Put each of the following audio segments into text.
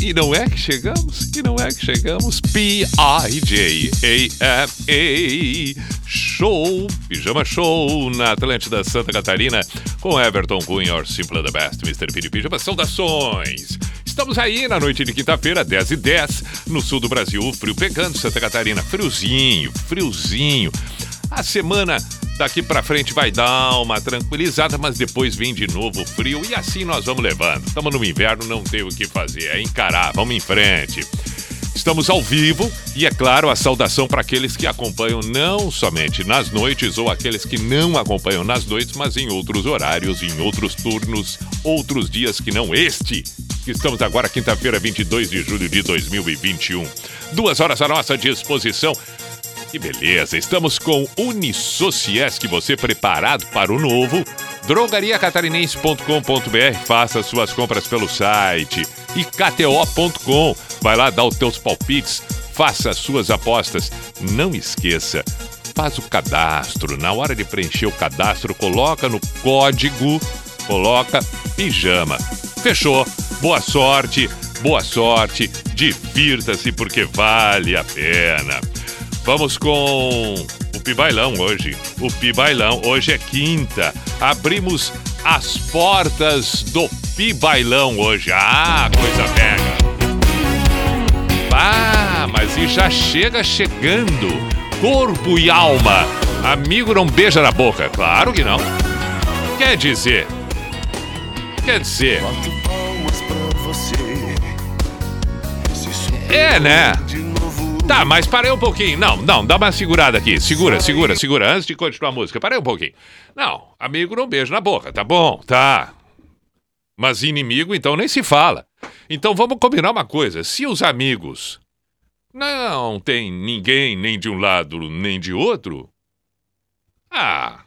E não é que chegamos? E não é que chegamos? P-I-J-A-M-A Show, Pijama Show na Atlântida Santa Catarina com Everton Cunha, or Simple the Best, Mr. Piri Pijama. Saudações! Estamos aí na noite de quinta-feira, 10 e 10, no sul do Brasil, frio pegando, Santa Catarina, friozinho, friozinho. A semana daqui pra frente vai dar uma tranquilizada, mas depois vem de novo frio e assim nós vamos levando. Estamos no inverno, não tem o que fazer, é encarar, vamos em frente. Estamos ao vivo e, é claro, a saudação para aqueles que acompanham não somente nas noites ou aqueles que não acompanham nas noites, mas em outros horários, em outros turnos, outros dias que não este. Estamos agora, quinta-feira, 22 de julho de 2021. Duas horas à nossa disposição. Que beleza! Estamos com Unisociesc, você preparado para o novo? drogariacatarinense.com.br, faça suas compras pelo site. E KTO.com, vai lá dar os teus palpites, faça as suas apostas. Não esqueça, faz o cadastro. Na hora de preencher o cadastro, coloca no código, coloca pijama. Fechou. Boa sorte, boa sorte, divirta-se porque vale a pena. Vamos com o Pibailão hoje. O Pibailão, hoje é quinta. Abrimos as portas do Pibailão hoje. Ah, coisa pega. Ah, mas e já chega chegando. Corpo e alma. Amigo não beija na boca. Claro que não. Quer dizer. Quer dizer. É, né? Tá, mas parei um pouquinho. Não, não, dá uma segurada aqui. Segura, segura, segura. Antes de continuar a música, parei um pouquinho. Não, amigo não beijo na boca, tá bom, tá. Mas inimigo, então nem se fala. Então vamos combinar uma coisa. Se os amigos não tem ninguém nem de um lado nem de outro. Ah.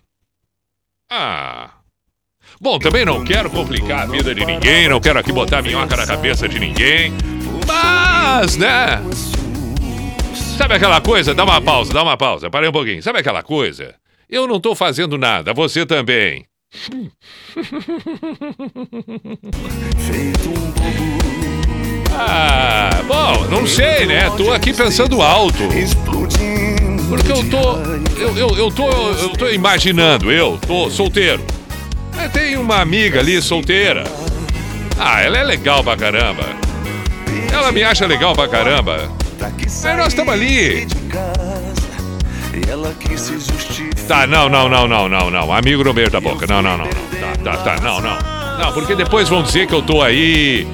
Ah. Bom, também não quero complicar a vida de ninguém, não quero aqui botar minhoca na cabeça de ninguém. Mas, né? Sabe aquela coisa? Dá uma pausa, dá uma pausa. Parei um pouquinho. Sabe aquela coisa? Eu não tô fazendo nada, você também. Ah, bom, não sei, né? Tô aqui pensando alto. Porque eu tô. Eu, eu, eu tô. Eu tô imaginando, eu tô solteiro. Mas tem uma amiga ali solteira. Ah, ela é legal pra caramba. Ela me acha legal pra caramba. Aí nós estamos ali. Tá, não, não, não, não, não, não. Amigo no meio da boca. Não, não, não. não. Tá, tá, tá, não, não. Não, porque depois vão dizer que eu tô aí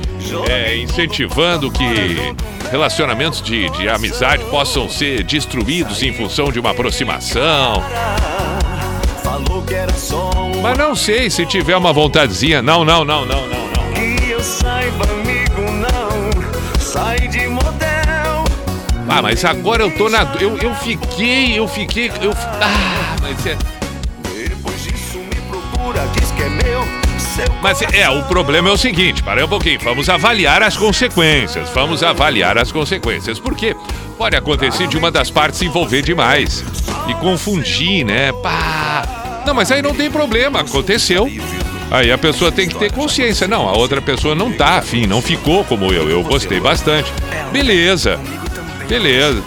é, incentivando que relacionamentos de, de amizade possam ser destruídos em função de uma aproximação. Mas não sei se tiver uma vontadezinha. Não, não, não, não, não, não. Não. Ah, mas agora eu tô na. Eu, eu fiquei, eu fiquei. Eu, ah, mas é. Depois disso me procura, diz que é Mas é, o problema é o seguinte, para um pouquinho, vamos avaliar as consequências, vamos avaliar as consequências, porque pode acontecer de uma das partes se envolver demais e confundir, né? Pá. Não, mas aí não tem problema, aconteceu. Aí a pessoa tem que ter consciência. Não, a outra pessoa não tá afim, não ficou como eu, eu gostei bastante. Beleza, beleza.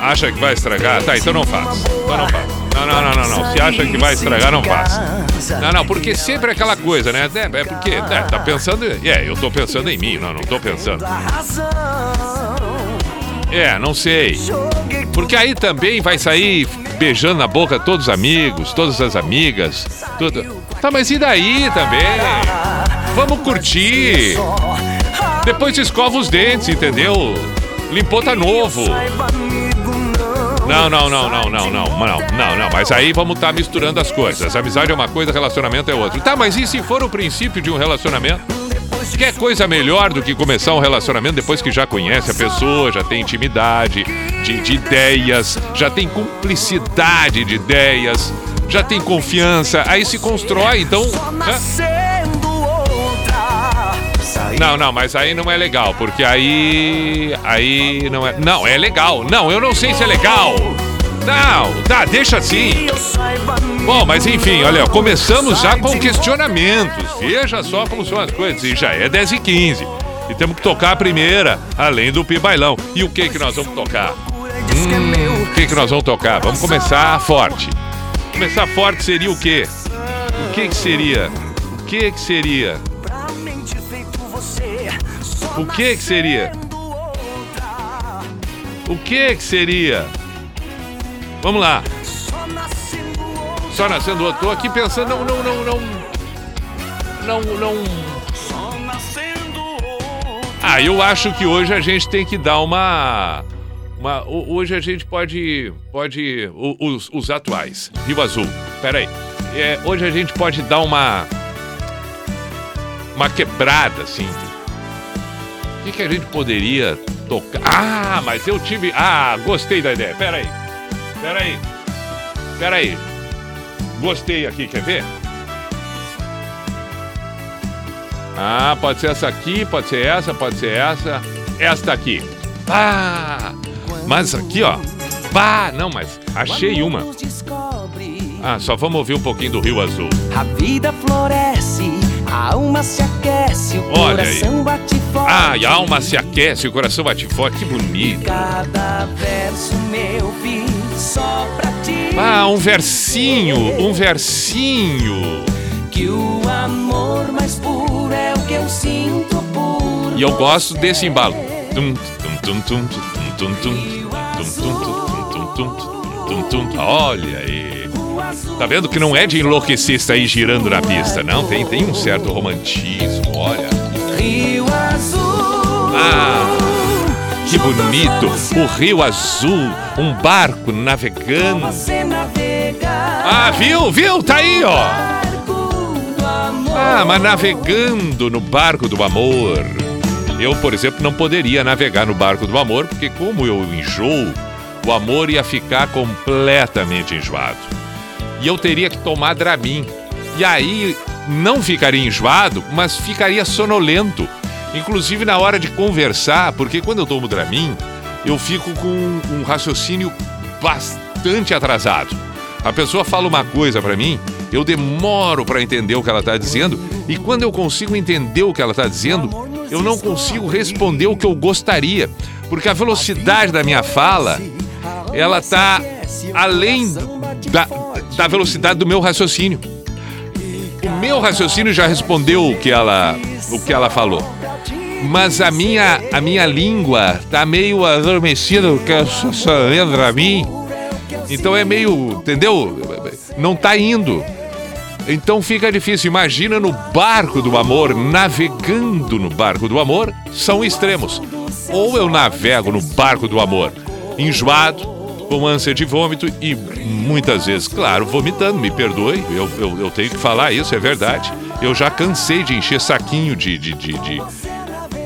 Acha que vai estragar? Tá, então não faz. Então não faz. Não, não, não, não, não. Se acha que vai estragar, não faça. Não, não, porque sempre é aquela coisa, né? É, é porque, né, tá pensando. É, eu tô pensando em mim, não, não tô pensando. É, não sei. Porque aí também vai sair beijando na boca todos os amigos, todas as amigas. Tudo. Tá, mas e daí também? Vamos curtir. Depois escova os dentes, entendeu? Limpou tá novo. não. Não, não, não, não, não, não, não, não. Mas aí vamos estar tá misturando as coisas. Amizade é uma coisa, relacionamento é outra. Tá, mas e se for o princípio de um relacionamento? Quer coisa melhor do que começar um relacionamento depois que já conhece a pessoa, já tem intimidade de, de ideias, já tem cumplicidade de ideias, já tem confiança, aí se constrói, então. Né? Não, não, mas aí não é legal, porque aí. Aí não é. Não, é legal. Não, eu não sei se é legal. Não, tá, deixa assim. Bom, mas enfim, olha, começamos já com questionamentos. Veja só como são as coisas. E já é 10 e 15 E temos que tocar a primeira, além do pibailão. E o que que nós vamos tocar? Hum, o que que nós vamos tocar? Vamos começar forte. Começar forte seria o quê? O que que seria? O que que seria? O que que seria? O que que seria? Vamos lá. Só nascendo outro. Tô aqui pensando, não, não, não, não. Não, não. Ah, eu acho que hoje a gente tem que dar uma. uma hoje a gente pode. Pode. Os, os atuais. Rio Azul. Pera aí. É, hoje a gente pode dar uma. Uma quebrada, assim que, que a gente poderia tocar? Ah, mas eu tive. Ah, gostei da ideia. Pera aí. Pera aí. Pera aí. Gostei aqui, quer ver? Ah, pode ser essa aqui, pode ser essa, pode ser essa. Esta aqui. Ah! Mas aqui, ó. Bah, não, mas achei uma. Ah, só vamos ouvir um pouquinho do Rio Azul. A vida floresce, a alma se aquece, o Olha coração aí. bate forte. Ah, e a alma se aquece, o coração bate forte, que bonito. Cada verso meu fiz só pra ti. Ah, um versinho, um versinho. Que o amor mais puro é o que eu sinto por E eu gosto desse embalo. Tum, tum, tum, tum, tum, tum, tum, tum, tum, tum, tum, tum, tum, tum. Olha aí. Tá vendo que não é de enlouquecer sair girando na pista, não? Tem, tem um certo romantismo, olha. Rio Azul. Ah, que bonito! O Rio Azul, um barco navegando. Ah, viu? Viu? Tá aí, ó. Ah, mas navegando no barco do amor. Eu, por exemplo, não poderia navegar no barco do amor, porque como eu enjoo, o amor ia ficar completamente enjoado. E eu teria que tomar Dramin. E aí não ficaria enjoado, mas ficaria sonolento. Inclusive na hora de conversar, porque quando eu tomo Dramin, eu fico com um raciocínio bastante atrasado. A pessoa fala uma coisa pra mim, eu demoro pra entender o que ela tá dizendo, e quando eu consigo entender o que ela tá dizendo, eu não consigo responder o que eu gostaria, porque a velocidade da minha fala, ela tá além da, da velocidade do meu raciocínio. O meu raciocínio já respondeu o que ela, o que ela falou. Mas a minha, a minha língua tá meio adormecida, porque só, só lembra a mim. Então é meio, entendeu? Não tá indo. Então fica difícil. Imagina no barco do amor, navegando no barco do amor, são extremos. Ou eu navego no barco do amor, enjoado, com ânsia de vômito e muitas vezes, claro, vomitando, me perdoe, eu, eu, eu tenho que falar isso, é verdade. Eu já cansei de encher saquinho de, de, de, de,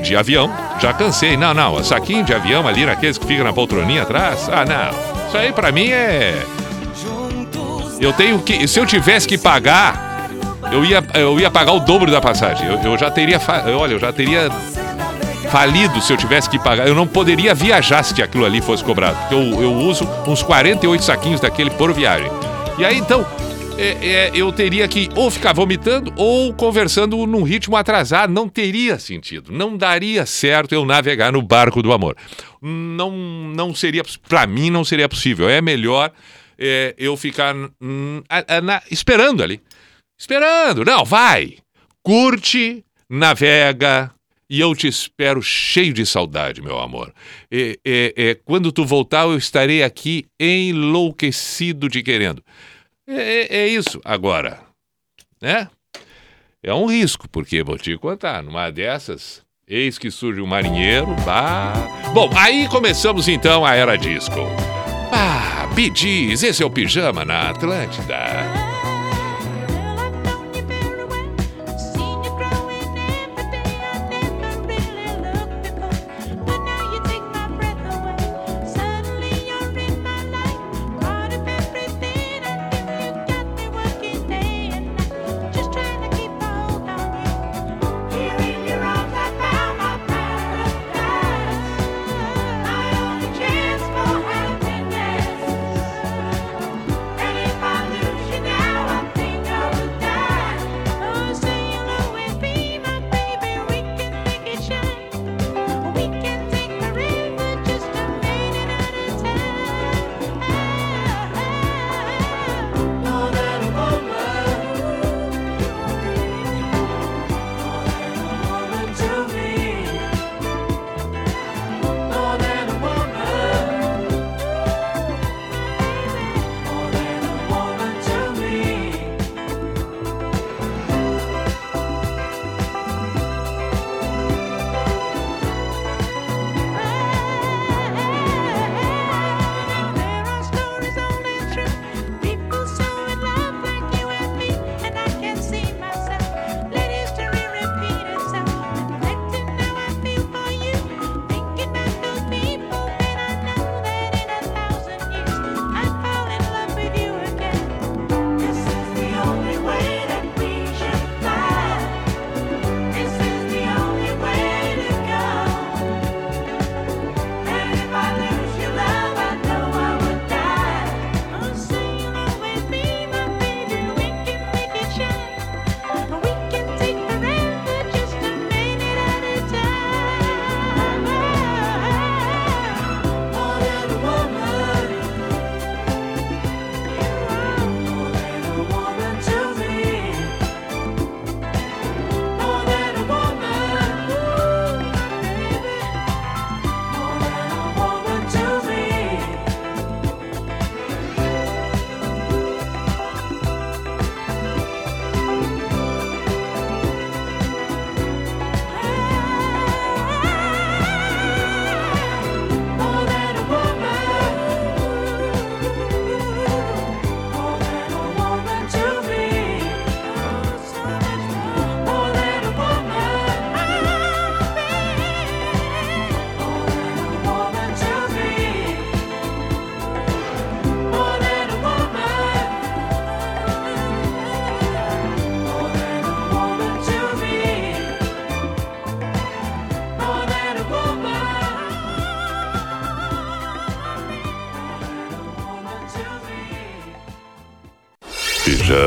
de avião, já cansei. Não, não, saquinho de avião ali, naqueles que ficam na poltroninha atrás, ah, não. Isso aí pra mim é. Eu tenho que. Se eu tivesse que pagar, eu ia, eu ia pagar o dobro da passagem. Eu, eu já teria. Olha, eu já teria falido se eu tivesse que pagar. Eu não poderia viajar se aquilo ali fosse cobrado. Eu, eu uso uns 48 saquinhos daquele por viagem. E aí então. é, é, eu teria que ou ficar vomitando ou conversando num ritmo atrasado. Não teria sentido. Não daria certo eu navegar no barco do amor. Não, não seria. Pra mim, não seria possível. É melhor é, eu ficar hum, a- a- esperando ali. Esperando. Não, vai. Curte, navega. E eu te espero cheio de saudade, meu amor. É, quando tu voltar, eu estarei aqui enlouquecido de querendo. É, é- é isso. Agora, né? É um risco, porque vou te contar, numa dessas, eis que surge um marinheiro. Bah. Bom, aí começamos então a era disco. Ah, Gees, esse é o Pijama na Atlântida.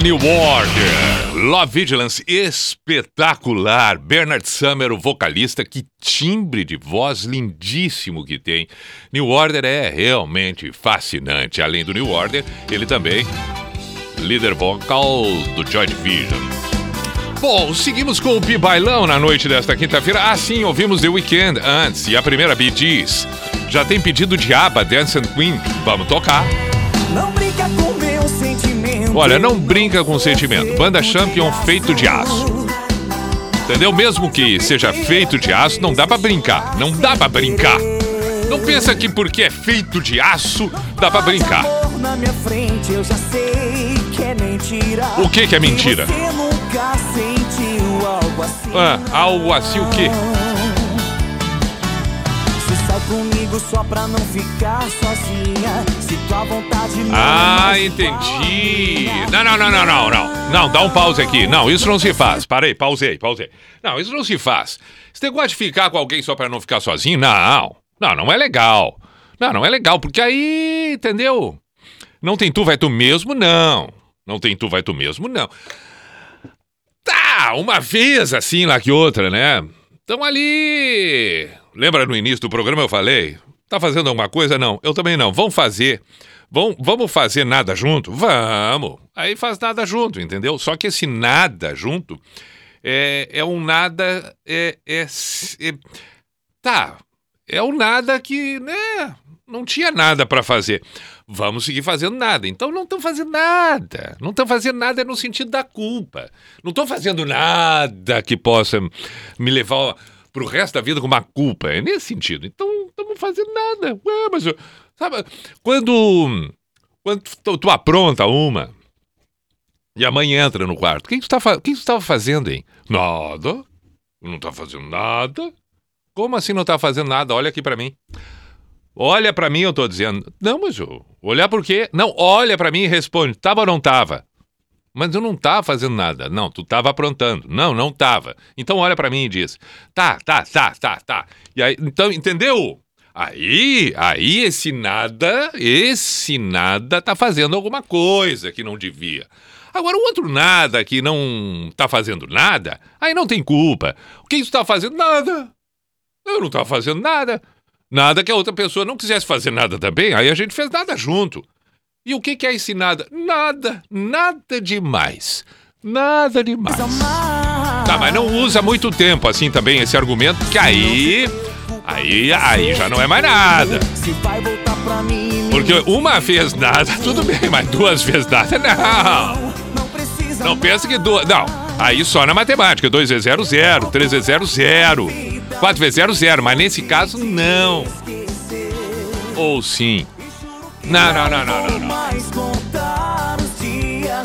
New Order. Love Vigilance, espetacular. Bernard Summer, o vocalista, que timbre de voz lindíssimo que tem. New Order é realmente fascinante. Além do New Order, ele também líder vocal do Joy Division. Bom, seguimos com o Pi Bailão na noite desta quinta-feira. Ah, sim, ouvimos The Weeknd antes e a primeira Bee Gees. Já tem pedido de aba Dance and Queen. Vamos tocar. Não Olha, não brinca com sentimento. Banda Champion feito de aço. Entendeu? Mesmo que seja feito de aço, não dá para brincar. Não dá para brincar. Não pensa que porque é feito de aço, dá para brincar. O que que é mentira? Assim. Ah, algo assim o quê? Sai comigo só pra não ficar sozinha. Se tua vontade não Ah, entendi. Não, não, não, não, não, não. Não, dá um pause aqui. Não, isso não se faz. Parei, pausei, pausei. Não, isso não se faz. Você gosta de ficar com alguém só pra não ficar sozinho? Não. Não, não é legal. Não, não é legal, porque aí, entendeu? Não tem tu, vai tu mesmo, não. Não tem tu, vai tu mesmo, não. Tá, uma vez assim lá que outra, né? Então ali. Lembra no início do programa eu falei? Tá fazendo alguma coisa? Não, eu também não. Vamos fazer. Vamos, vamos fazer nada junto? Vamos. Aí faz nada junto, entendeu? Só que esse nada junto é, é um nada. É, é, é- tá. É um nada que, né? Não tinha nada pra fazer. Vamos seguir fazendo nada. Então não estão fazendo nada. Não estão fazendo nada no sentido da culpa. Não estou fazendo nada que possa me levar pro resto da vida com uma culpa. É nesse sentido. Então não estamos fazendo nada. Ué, mas sabe, quando quando tu, tu apronta uma e a mãe entra no quarto, o que que tu tá estava fazendo, hein? Nada. Não tá fazendo nada. Como assim não tá fazendo nada? Olha aqui pra mim. Olha pra mim, eu tô dizendo. Não, mas eu, olhar por quê? Não, olha pra mim e responde. Tava ou não tava? Mas eu não tava fazendo nada. Não, tu tava aprontando. Não, não tava. Então olha pra mim e diz: "Tá, tá, tá, tá, tá". E aí, então, entendeu? Aí, aí esse nada, esse nada tá fazendo alguma coisa que não devia. Agora, o outro nada que não tá fazendo nada, aí não tem culpa. O que isso tá fazendo? Nada. Eu não tava fazendo nada. Nada que a outra pessoa não quisesse fazer nada também, aí a gente fez nada junto. E o que, é esse nada? Nada, demais. Nada demais. Tá, mas não usa muito tempo assim também esse argumento, que aí. Aí, aí já não é mais nada. Porque uma vez nada, tudo bem, mas duas vezes nada, não. Não pensa que duas. Não, aí só na matemática. 2 vezes 0, 0. 3 vezes 0, 0. 4 vezes 0, 0. Mas nesse caso, não. Ou sim. Não, não, não, não, não. não.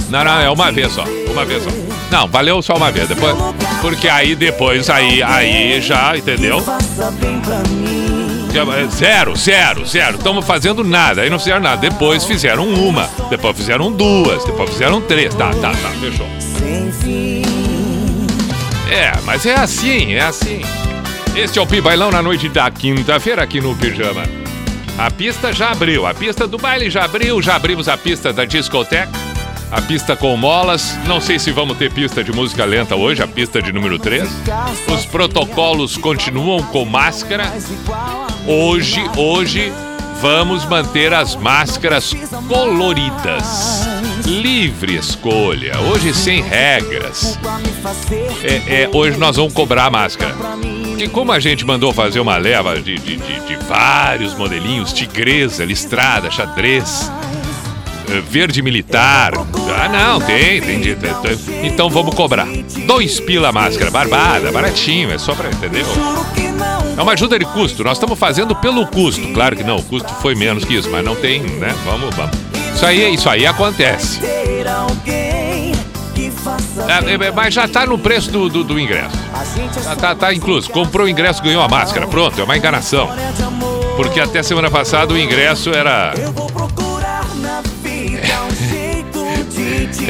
Não, é uma vez só. Uma vez só. Não, valeu só uma vez. Depois, porque aí depois, aí, aí já, entendeu? Mim. Zero, zero, zero. Estamos fazendo nada. Aí não fizeram nada. Depois fizeram uma. Depois fizeram duas. Depois fizeram três. Tá, tá, tá. Fechou. É, mas é assim, é assim. Este é o Pibailão na noite da quinta-feira aqui no Pijama. A pista já abriu, a pista do baile já abriu, já abrimos a pista da discoteca, a pista com molas. Não sei se vamos ter pista de música lenta hoje, a pista de número 3. Os protocolos continuam com máscara. Hoje, hoje, vamos manter as máscaras coloridas. Livre escolha, hoje sem regras. É, é, hoje nós vamos cobrar a máscara. Porque como a gente mandou fazer uma leva de, de, de- de vários modelinhos, tigresa, listrada, xadrez, eh, verde militar. Ah, não, tem, tem. tem- tem. Então vamos cobrar. Dois pila máscara, barbada, baratinho, é só pra, que não É uma ajuda de custo, nós estamos fazendo pelo custo. Claro que não, o custo foi menos que isso, mas não tem, né? Vamos, vamos. Isso aí, isso aí acontece. É, é, mas já tá no preço do, do, do ingresso. é Tá, tá, tá incluso. Comprou o ingresso, ganhou a máscara. Pronto, é uma enganação. Porque até semana passada o ingresso era, um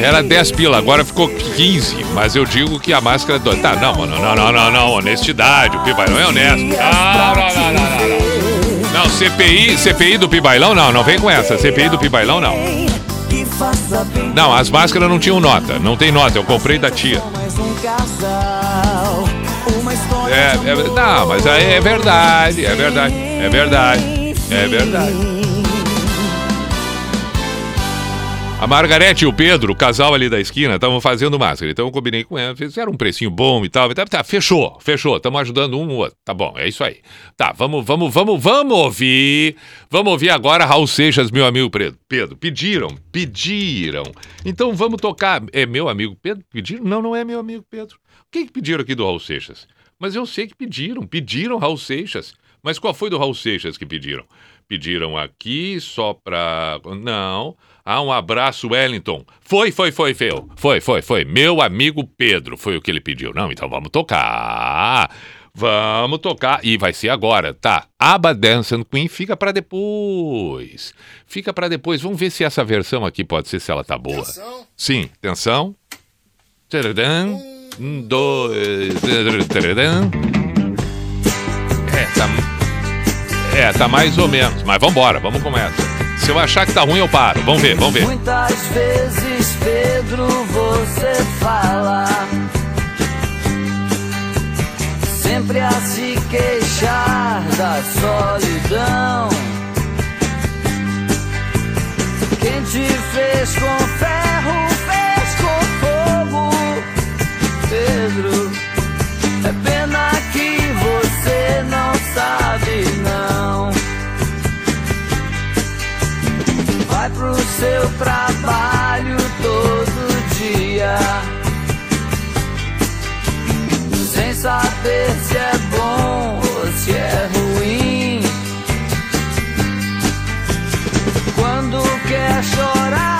era 10 pila, agora ficou 15. Mas eu digo que a máscara. Do... Tá, não, mano, não, não, não, não. Honestidade, o Pibailão é honesto. Não, não, não, não, não. Não, CPI, CPI do Pibailão, não, não vem com essa. CPI do Pibailão, não. Não, as máscaras não tinham nota. Não tem nota, eu comprei da tia. É, é, não, mas aí é verdade, é verdade, é verdade, é verdade. A Margarete e o Pedro, o casal ali da esquina, estavam fazendo máscara. Então eu combinei com ela, fizeram um precinho bom e tal. e tal. Tá, fechou, fechou. Estamos ajudando um ou outro. Tá bom, é isso aí. Tá, vamos, vamos, vamos, vamos ouvir. Vamos ouvir agora Raul Seixas, meu amigo Pedro. Pedro, pediram, pediram. Então vamos tocar. É meu amigo Pedro? Pediram? Não, não é meu amigo Pedro. O que, que pediram aqui do Raul Seixas? Mas eu sei que pediram, pediram Raul Seixas. Mas qual foi do Raul Seixas que pediram? pediram aqui só pra. Não. Ah, um abraço, Wellington. Foi, foi, foi, foi. Foi, foi, foi. Meu amigo Pedro, foi o que ele pediu. Não, então vamos tocar. Vamos tocar. E vai ser agora, tá? Aba Dancing Queen fica para depois. Fica para depois. Vamos ver se essa versão aqui pode ser, se ela tá boa. Atenção. Sim, atenção. Tcharadã. Um, dois. tcharadã. É, tá. É, tá mais ou menos. Mas vambora, vamos com essa. Se eu achar que tá ruim, eu paro. Vamos ver, vamos ver. Muitas vezes, Pedro, você fala Sempre a se queixar da solidão Quem te fez com ferro, fez com fogo Pedro, é pena seu trabalho todo dia. Sem saber se é bom ou se é ruim. Quando quer chorar,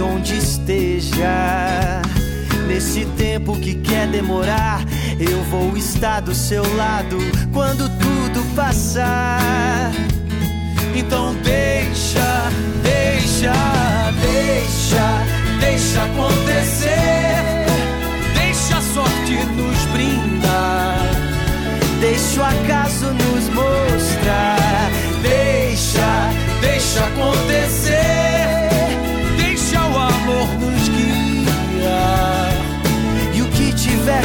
onde esteja. Nesse tempo que quer demorar, eu vou estar do seu lado quando tudo passar. Então deixa, deixa, deixa, deixa acontecer. Deixa a sorte nos brindar. Deixa o acaso nos mostrar. Deixa, deixa acontecer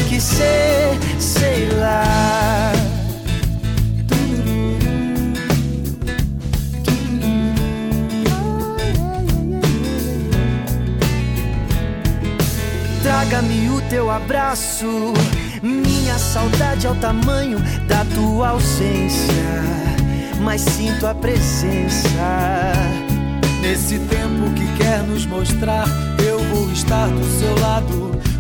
que ser, sei lá. Traga-me o teu abraço. Minha saudade é o tamanho da tua ausência. Mas sinto a presença. Nesse tempo que quer nos mostrar, eu vou estar do seu lado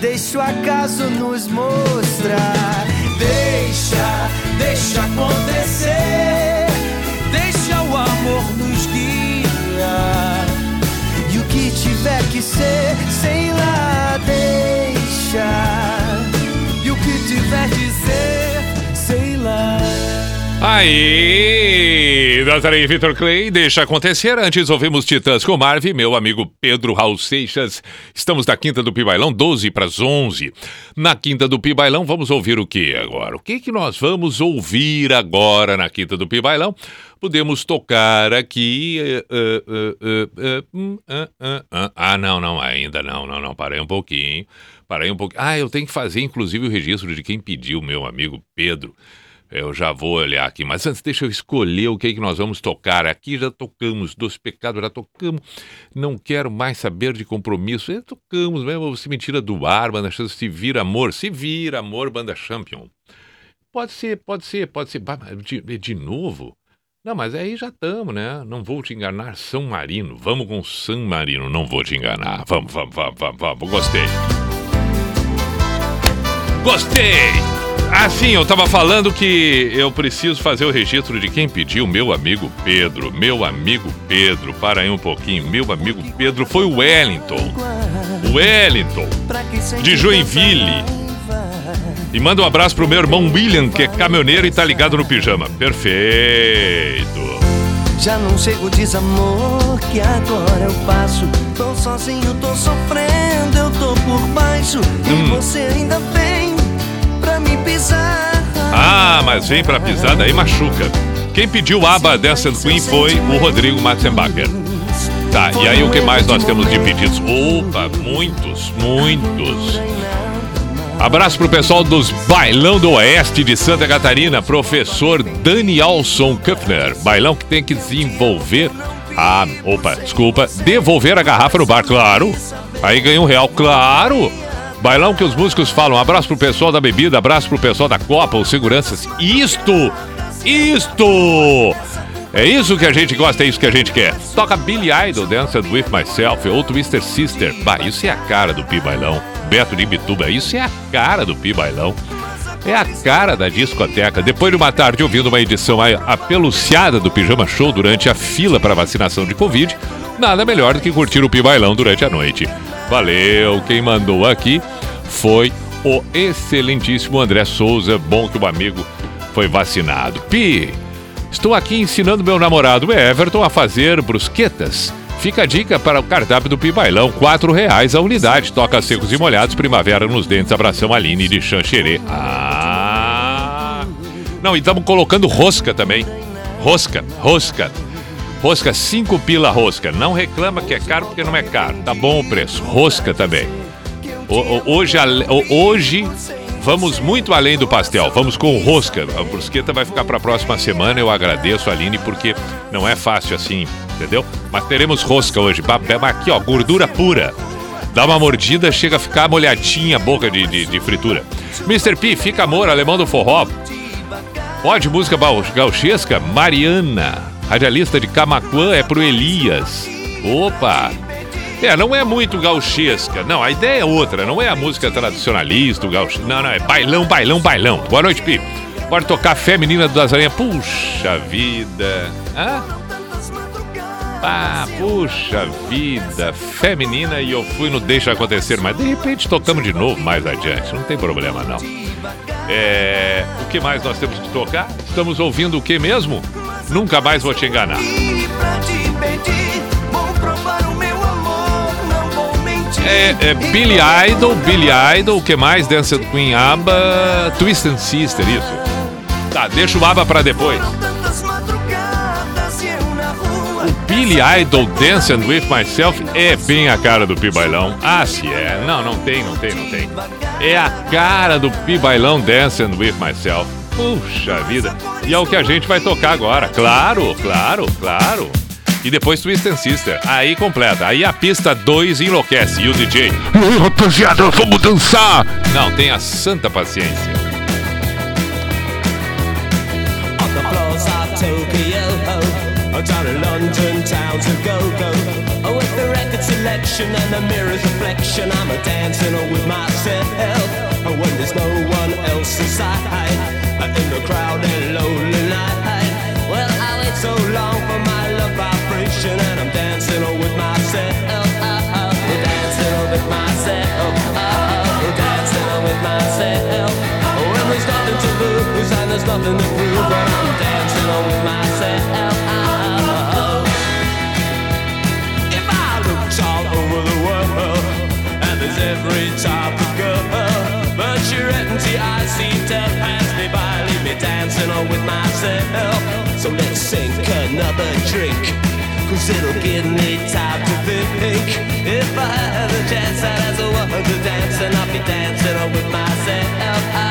Deixa o acaso nos mostrar. Deixa, deixa acontecer. Aí, Nazaré Vitor Clay, deixa acontecer. Antes ouvimos Titãs com Marvin, meu amigo Pedro Raul Seixas. Estamos na Quinta do Pibailão, 12 para as 11. Na Quinta do Pibailão, vamos ouvir o que agora? O que, que nós vamos ouvir agora na Quinta do Pibailão? Podemos tocar aqui. eh, eh, eh, hum. Ah, não, não, ainda não, não, não. Parei um pouquinho. Parei um pouquinho. Ah, eu tenho que fazer, inclusive, o registro de quem pediu, meu amigo Pedro. Eu já vou olhar aqui, mas antes deixa eu escolher o que, é que nós vamos tocar. Aqui já tocamos Dos Pecados, já tocamos. Não quero mais saber de compromisso. Já tocamos mesmo. Se mentira do ar, banda chance, se vira amor. Se vira amor, banda champion. Pode ser, pode ser, pode ser. De, de novo? Não, mas aí já estamos, né? Não vou te enganar, São Marino. Vamos com São Marino, não vou te enganar. Vamos, vamos, vamos, vamos, vamos. Gostei. Gostei! Assim, eu tava falando que eu preciso fazer o registro de quem pediu, meu amigo Pedro. Meu amigo Pedro, para aí um pouquinho. Meu amigo Pedro foi o Wellington. Wellington, de Joinville. E manda um abraço pro meu irmão William, que é caminhoneiro e tá ligado no pijama. Perfeito. Já não chega o desamor que agora eu passo. Tô sozinho, tô sofrendo, eu tô por baixo. E Hum. você ainda vem. Ah, mas vem pra pisada aí machuca. Quem pediu aba Dance and Queen foi o Rodrigo Matzenbacher. Tá, e aí o que mais nós temos de pedidos? Opa, muitos, muitos. Abraço pro pessoal dos Bailão do Oeste de Santa Catarina, professor Danielson Kuffner. Bailão que tem que desenvolver. Ah, opa, desculpa. Devolver a garrafa no bar, claro. Aí ganha um real, claro. Bailão que os músicos falam. Abraço pro pessoal da bebida, abraço pro pessoal da Copa, os seguranças. Isto! Isto! É isso que a gente gosta, é isso que a gente quer. Toca Billy Idol, Dancing With Myself, ou Twister Sister. Bah, isso é a cara do Pi Bailão. Beto de Bituba, isso é a cara do Pi Bailão. É a cara da discoteca. Depois de uma tarde ouvindo uma edição apeluciada do Pijama Show durante a fila para vacinação de Covid, nada melhor do que curtir o Pi Bailão durante a noite. Valeu, quem mandou aqui foi o excelentíssimo André Souza. Bom que o amigo foi vacinado. Pi, estou aqui ensinando meu namorado Everton a fazer brusquetas. Fica a dica para o cardápio do Pi Bailão, R$ reais a unidade. Toca secos e molhados, primavera nos dentes, abração Aline de Xanxerê. Ah! Não, e estamos colocando rosca também. Rosca, rosca. Rosca, 5 pila rosca. Não reclama que é caro porque não é caro. Tá bom o preço. Rosca também. O- hoje, hoje vamos muito além do pastel. Vamos com rosca. A brusqueta vai ficar para a próxima semana. Eu agradeço a Aline porque não é fácil assim, entendeu? Mas teremos rosca hoje. Aqui, ó, gordura pura. Dá uma mordida, chega a ficar molhadinha a boca de, de, de fritura. Mr. P, fica amor, alemão do forró. Pode música gauchesca? Mariana. Radialista de Camaquã é pro Elias. Opa! É, não é muito gauchesca. Não, a ideia é outra. Não é a música tradicionalista, o. Não, não, é bailão, bailão, bailão. Boa noite, Pi. Bora tocar Feminina do Lazarinha. Puxa vida. Hã? Ah, puxa vida. Feminina e eu fui no Deixa Acontecer. Mas de repente tocamos de novo mais adiante. Não tem problema, não. É, o que mais nós temos que tocar? Estamos ouvindo o que mesmo? Nunca mais vou te enganar. O. É, é Billy Idol, Billy Idol, o que mais? Dance Queen ABBA, Twist and Sister, isso. Tá, deixa o ABBA pra depois. Rua. Billy Idol Dance and With Myself é bem a cara do Pi Bailão. Ah, se é. Não, não tem, não tem, não tem. É a cara do Pi Bailão Dance and With Myself. Puxa vida. E é o que a gente vai tocar agora. Claro, claro, claro. E depois Twist and Sister. Aí completa. Aí a pista 2 enlouquece. E o DJ. Rapaziada, vamos dançar! Não, tenha santa paciência. On the floors of Tokyo, down in London town to go go. Oh, with the record selection and the mirror's reflection, I'm a dancing with myself. Uh, in the dancing on with myself. So let's sink another drink. Cause it'll give me time to think If I had a chance I'd ask a woman to dance And I'll be dancing on with myself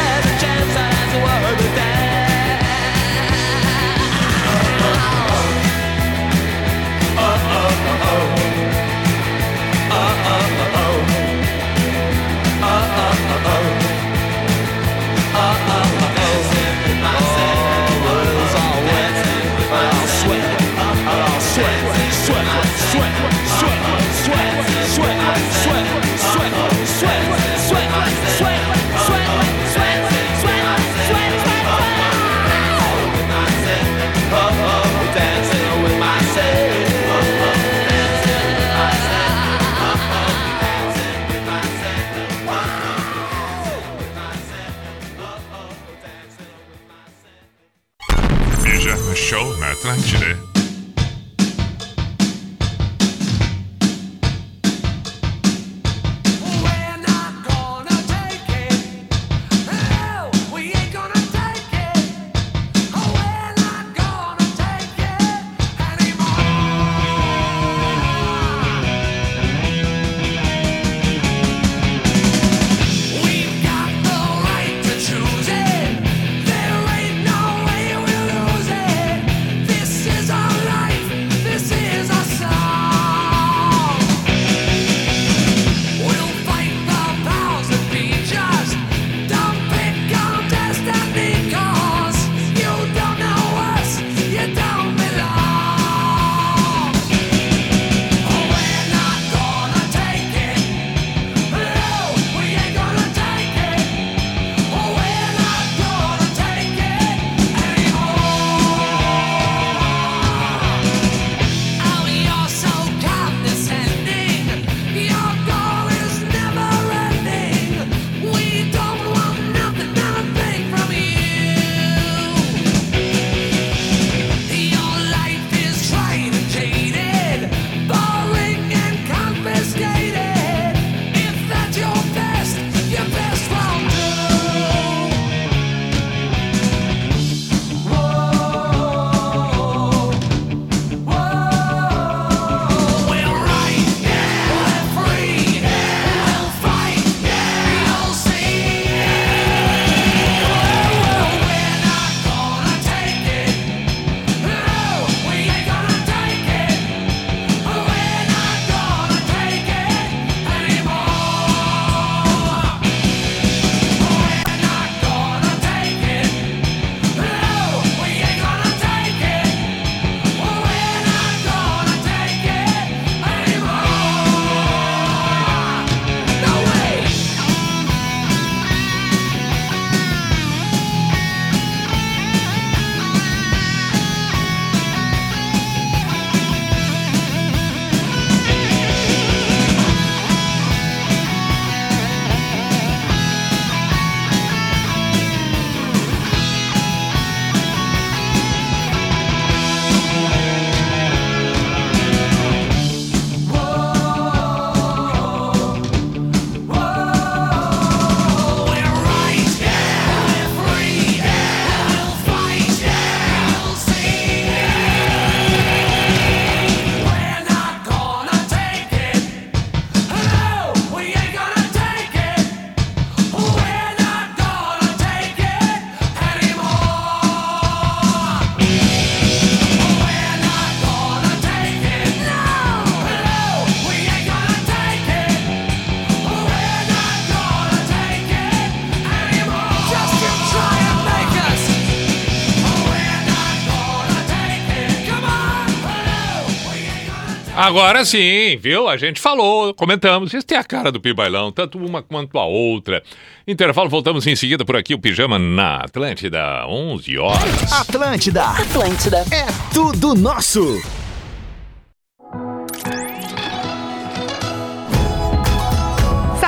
Agora sim, viu? A gente falou, comentamos. Isso tem a cara do Pibailão, tanto uma quanto a outra. Intervalo, voltamos em seguida por aqui, o Pijama na Atlântida, 11 horas. Atlântida, Atlântida. é tudo nosso.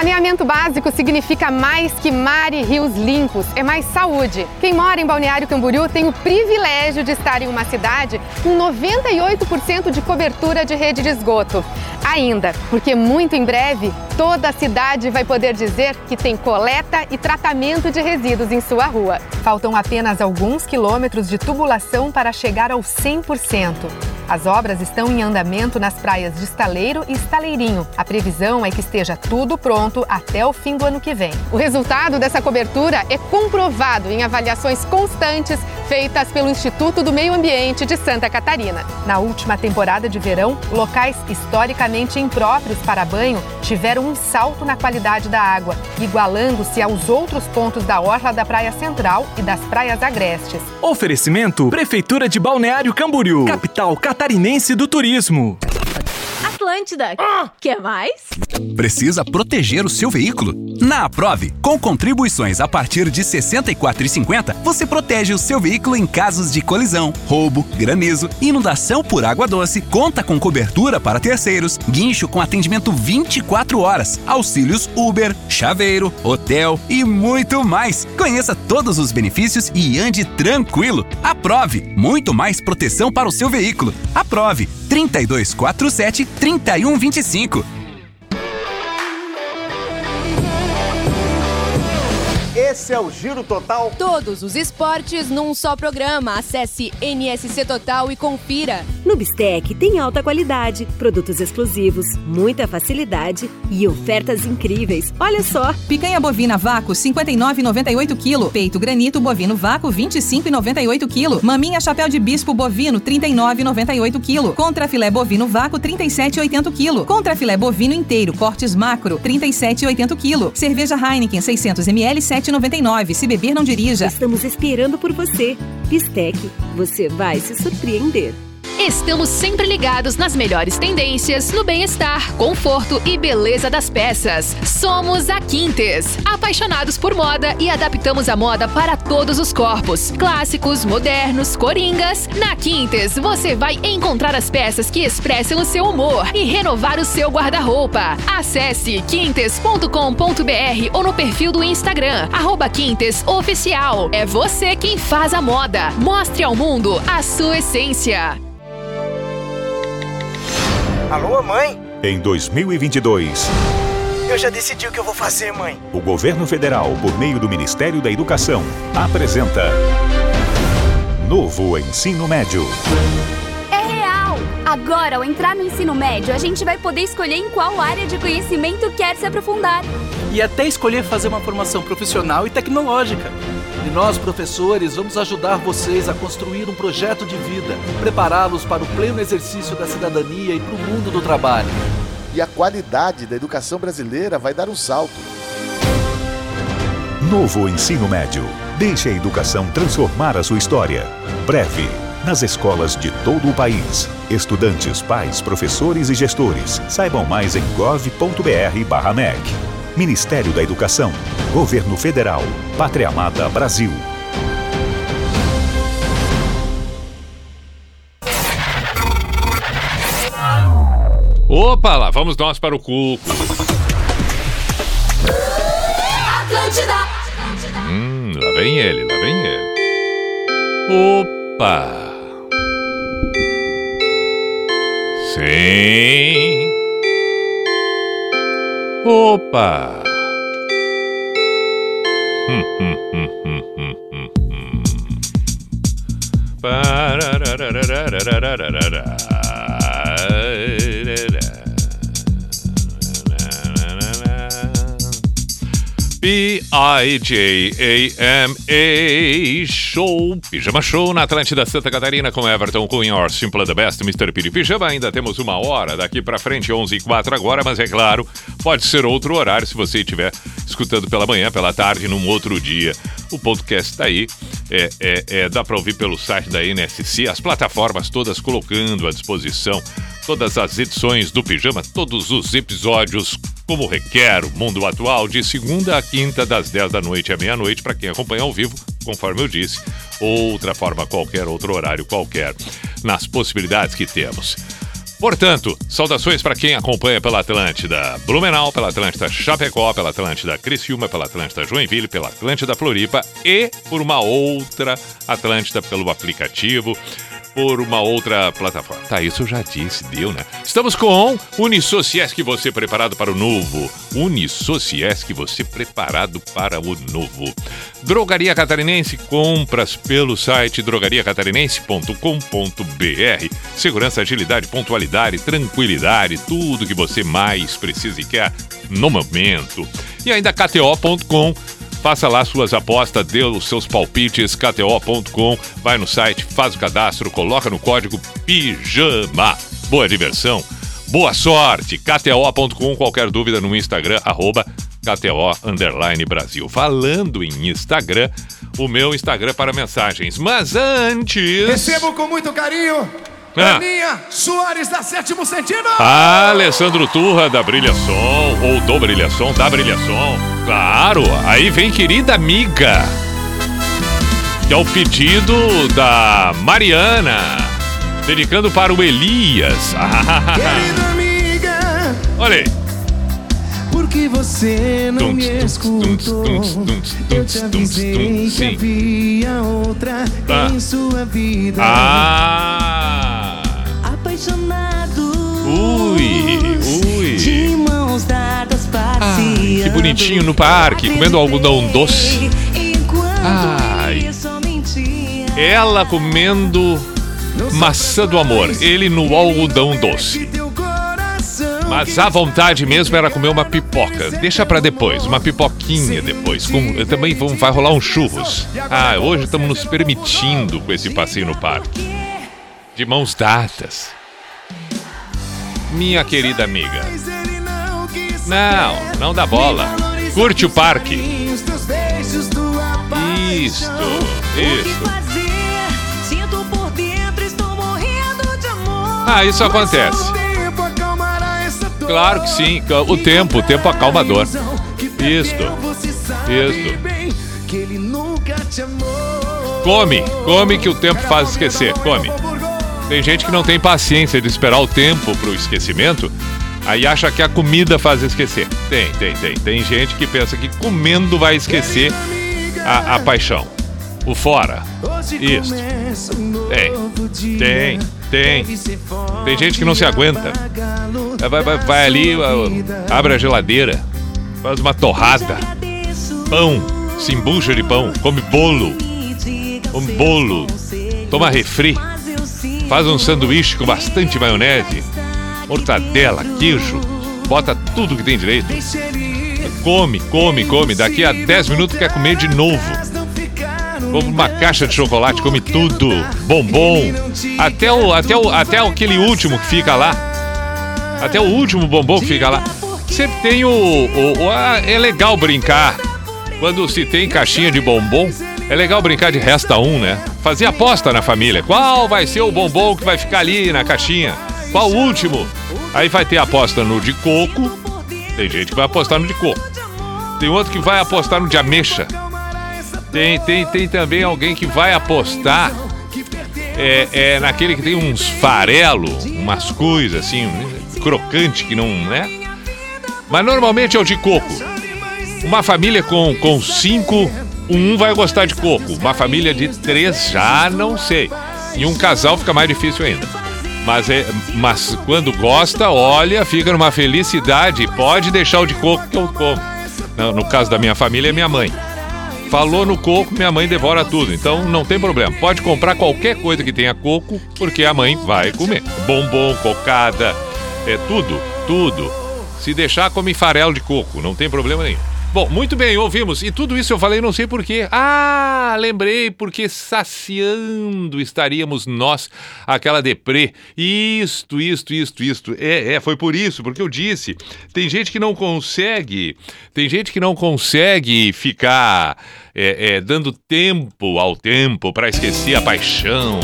Saneamento básico significa mais que mar e rios limpos, é mais saúde. Quem mora em Balneário Camboriú tem o privilégio de estar em uma cidade com 98% de cobertura de rede de esgoto. Ainda, porque muito em breve toda a cidade vai poder dizer que tem coleta e tratamento de resíduos em sua rua. Faltam apenas alguns quilômetros de tubulação para chegar ao 100%. As obras estão em andamento nas praias de Estaleiro e Estaleirinho. A previsão é que esteja tudo pronto até o fim do ano que vem. O resultado dessa cobertura é comprovado em avaliações constantes feitas pelo Instituto do Meio Ambiente de Santa Catarina. Na última temporada de verão, locais historicamente impróprios para banho tiveram um salto na qualidade da água, igualando-se aos outros pontos da orla da Praia Central e das praias agrestes. Oferecimento Prefeitura de Balneário Camboriú, capital catarinense do turismo. Atlântida. Quer mais? Precisa proteger o seu veículo? Na Aprove, com contribuições a partir de R$ 64,50, você protege o seu veículo em casos de colisão, roubo, granizo, inundação por água doce, conta com cobertura para terceiros, guincho com atendimento 24 horas, auxílios Uber, chaveiro, hotel e muito mais. Conheça todos os benefícios e ande tranquilo. Aprove, muito mais proteção para o seu veículo. Aprove 3247 3125. Esse é o Giro Total. Todos os esportes num só programa. Acesse NSC Total e confira. No Bistec tem alta qualidade, produtos exclusivos, muita facilidade e ofertas incríveis. Olha só! Picanha bovina vácuo 59,98 kg, peito granito bovino vácuo 25,98 kg, maminha chapéu de bispo bovino 39,98 kg, contra filé bovino vácuo 37,80 kg, contra filé bovino inteiro cortes macro 37,80 kg, cerveja Heineken 600 ml 7,99. Se beber não dirija. Estamos esperando por você. Bistec, você vai se surpreender. Estamos sempre ligados nas melhores tendências no bem-estar, conforto e beleza das peças. Somos a Quintes, apaixonados por moda e adaptamos a moda para todos os corpos, clássicos, modernos, coringas. Na Quintes você vai encontrar as peças que expressam o seu humor e renovar o seu guarda-roupa. Acesse quintes.com.br ou no perfil do Instagram, arroba Quintes Oficial. É você quem faz a moda. Mostre ao mundo a sua essência. Alô, mãe? Em 2022, Eu já decidi o que eu vou fazer, mãe. o governo federal, por meio do Ministério da Educação, apresenta Novo Ensino Médio. É real! Agora, ao entrar no ensino médio, a gente vai poder escolher em qual área de conhecimento quer se aprofundar. e até escolher fazer uma formação profissional e tecnológica. E nós, professores, vamos ajudar vocês a construir um projeto de vida, prepará-los para o pleno exercício da cidadania e para o mundo do trabalho. E a qualidade da educação brasileira vai dar um salto. Novo Ensino Médio. Deixe a educação transformar a sua história. Breve. Nas escolas de todo o país. Estudantes, pais, professores e gestores. Saibam mais em gov.br/mec. Ministério da Educação. Governo Federal. Pátria Amada Brasil. Opa, lá vamos nós para o cu. Atlântida. Hum, lá vem ele, lá vem ele. Opa! Sim. Opa! Hum, P-I-J-A-M-A Show, Pijama Show na Atlântida Santa Catarina com Everton Cunha, or Simple the Best, Mr. Piri Pijama. Ainda temos uma hora daqui pra frente, 11 e 4 agora, mas é claro, pode ser outro horário se você estiver escutando pela manhã, pela tarde, num outro dia. O podcast tá aí, é, é, é, dá pra ouvir pelo site da NSC, as plataformas todas colocando à disposição todas as edições do Pijama, todos os episódios, como requer o mundo atual, de segunda a quinta, das 10 da noite à meia-noite, para quem acompanha ao vivo, conforme eu disse, outra forma qualquer, outro horário qualquer, nas possibilidades que temos. Portanto, saudações para quem acompanha pela Atlântida Blumenau, pela Atlântida Chapecó, pela Atlântida Criciúma, pela Atlântida Joinville, pela Atlântida Floripa e por uma outra Atlântida pelo aplicativo, por uma outra plataforma. Tá, isso eu já disse, deu, né? Estamos com Unisociesc, você preparado para o novo. Unisociesc, você preparado para o novo. Drogaria Catarinense, compras pelo site drogariacatarinense.com.br. Segurança, agilidade, pontualidade, tranquilidade, tudo que você mais precisa e quer no momento. E ainda KTO.com. Faça lá suas apostas, dê os seus palpites, kto.com, vai no site, faz o cadastro, coloca no código PIJAMA. Boa diversão, boa sorte, kto.com, qualquer dúvida no Instagram, arroba KTO Underline Brasil. Falando em Instagram, o meu Instagram para mensagens. Mas antes. Recebo com muito carinho. Aninha Soares da Sétimo Sentido. Alessandro Turra da Brilha Som, ou do Brilha Som, da Brilha Som. Claro, aí vem querida amiga. Que é o pedido da Mariana, dedicando para o Elias. Querida amiga, Olha aí. por que você não Tum, me escutou? tum, tum, Eu te avisei que havia outra Ah. em sua vida. Ah! Ui, ui. De mãos dadas passeando. Que bonitinho no parque, comendo algodão doce. Ai. Ela comendo maçã do amor, ele no algodão doce. Mas a vontade mesmo era comer uma pipoca. Deixa pra depois, uma pipoquinha depois. Com, também vão, vai rolar um churros. Ah, hoje estamos nos permitindo com esse passeio no parque. De mãos dadas. Minha querida amiga. Não, não dá bola. Curte o parque. Isto, isto. Ah, isso acontece. Claro que sim. O tempo, o tempo acalmador. Isto. Isto. Come, come que o tempo faz esquecer. Come. Tem gente que não tem paciência de esperar o tempo pro esquecimento, aí acha que a comida faz esquecer. Tem, tem, tem. Tem gente que pensa que comendo vai esquecer a, a paixão. O fora. Isso. Tem, tem, tem. Tem gente que não se aguenta. Vai, vai, vai ali, abre a geladeira, faz uma torrada, pão, se embucha de pão, come bolo, um bolo, toma refri, faz um sanduíche com bastante maionese, mortadela, queijo, bota tudo que tem direito. Come, come, come. Daqui a 10 minutos quer comer de novo. Compra uma caixa de chocolate, come tudo. Bombom. Até o, até o, até aquele último que fica lá. Até o último bombom que fica lá. Sempre tem o. o- o- ah, é legal brincar. Quando se tem caixinha de bombom, é legal brincar de resta um, né? Fazer aposta na família. Qual vai ser o bombom que vai ficar ali na caixinha? Qual o último? Aí vai ter aposta no de coco. Tem gente que vai apostar no de coco. Tem outro que vai apostar no de ameixa. Tem, tem, tem também alguém que vai apostar é, é naquele que tem uns farelo, umas coisas assim, crocante que não, né? Mas normalmente é o de coco. Uma família com, com cinco, um vai gostar de coco. Uma família de três, já não sei. E um casal fica mais difícil ainda. Mas, é, mas quando gosta, olha, fica numa felicidade. Pode deixar o de coco que eu como. No, no caso da minha família, é minha mãe. Falou no coco, minha mãe devora tudo. Então não tem problema. Pode comprar qualquer coisa que tenha coco, porque a mãe vai comer. Bombom, cocada, é tudo, tudo. Se deixar, come farelo de coco, não tem problema nenhum. Bom, muito bem, ouvimos. E tudo isso eu falei, não sei porquê. Ah, lembrei, porque saciando estaríamos nós aquela deprê. Isto, isto, isto, isto. É, é, foi por isso, porque eu disse. Tem gente que não consegue, tem gente que não consegue ficar é, é, dando tempo ao tempo para esquecer a paixão.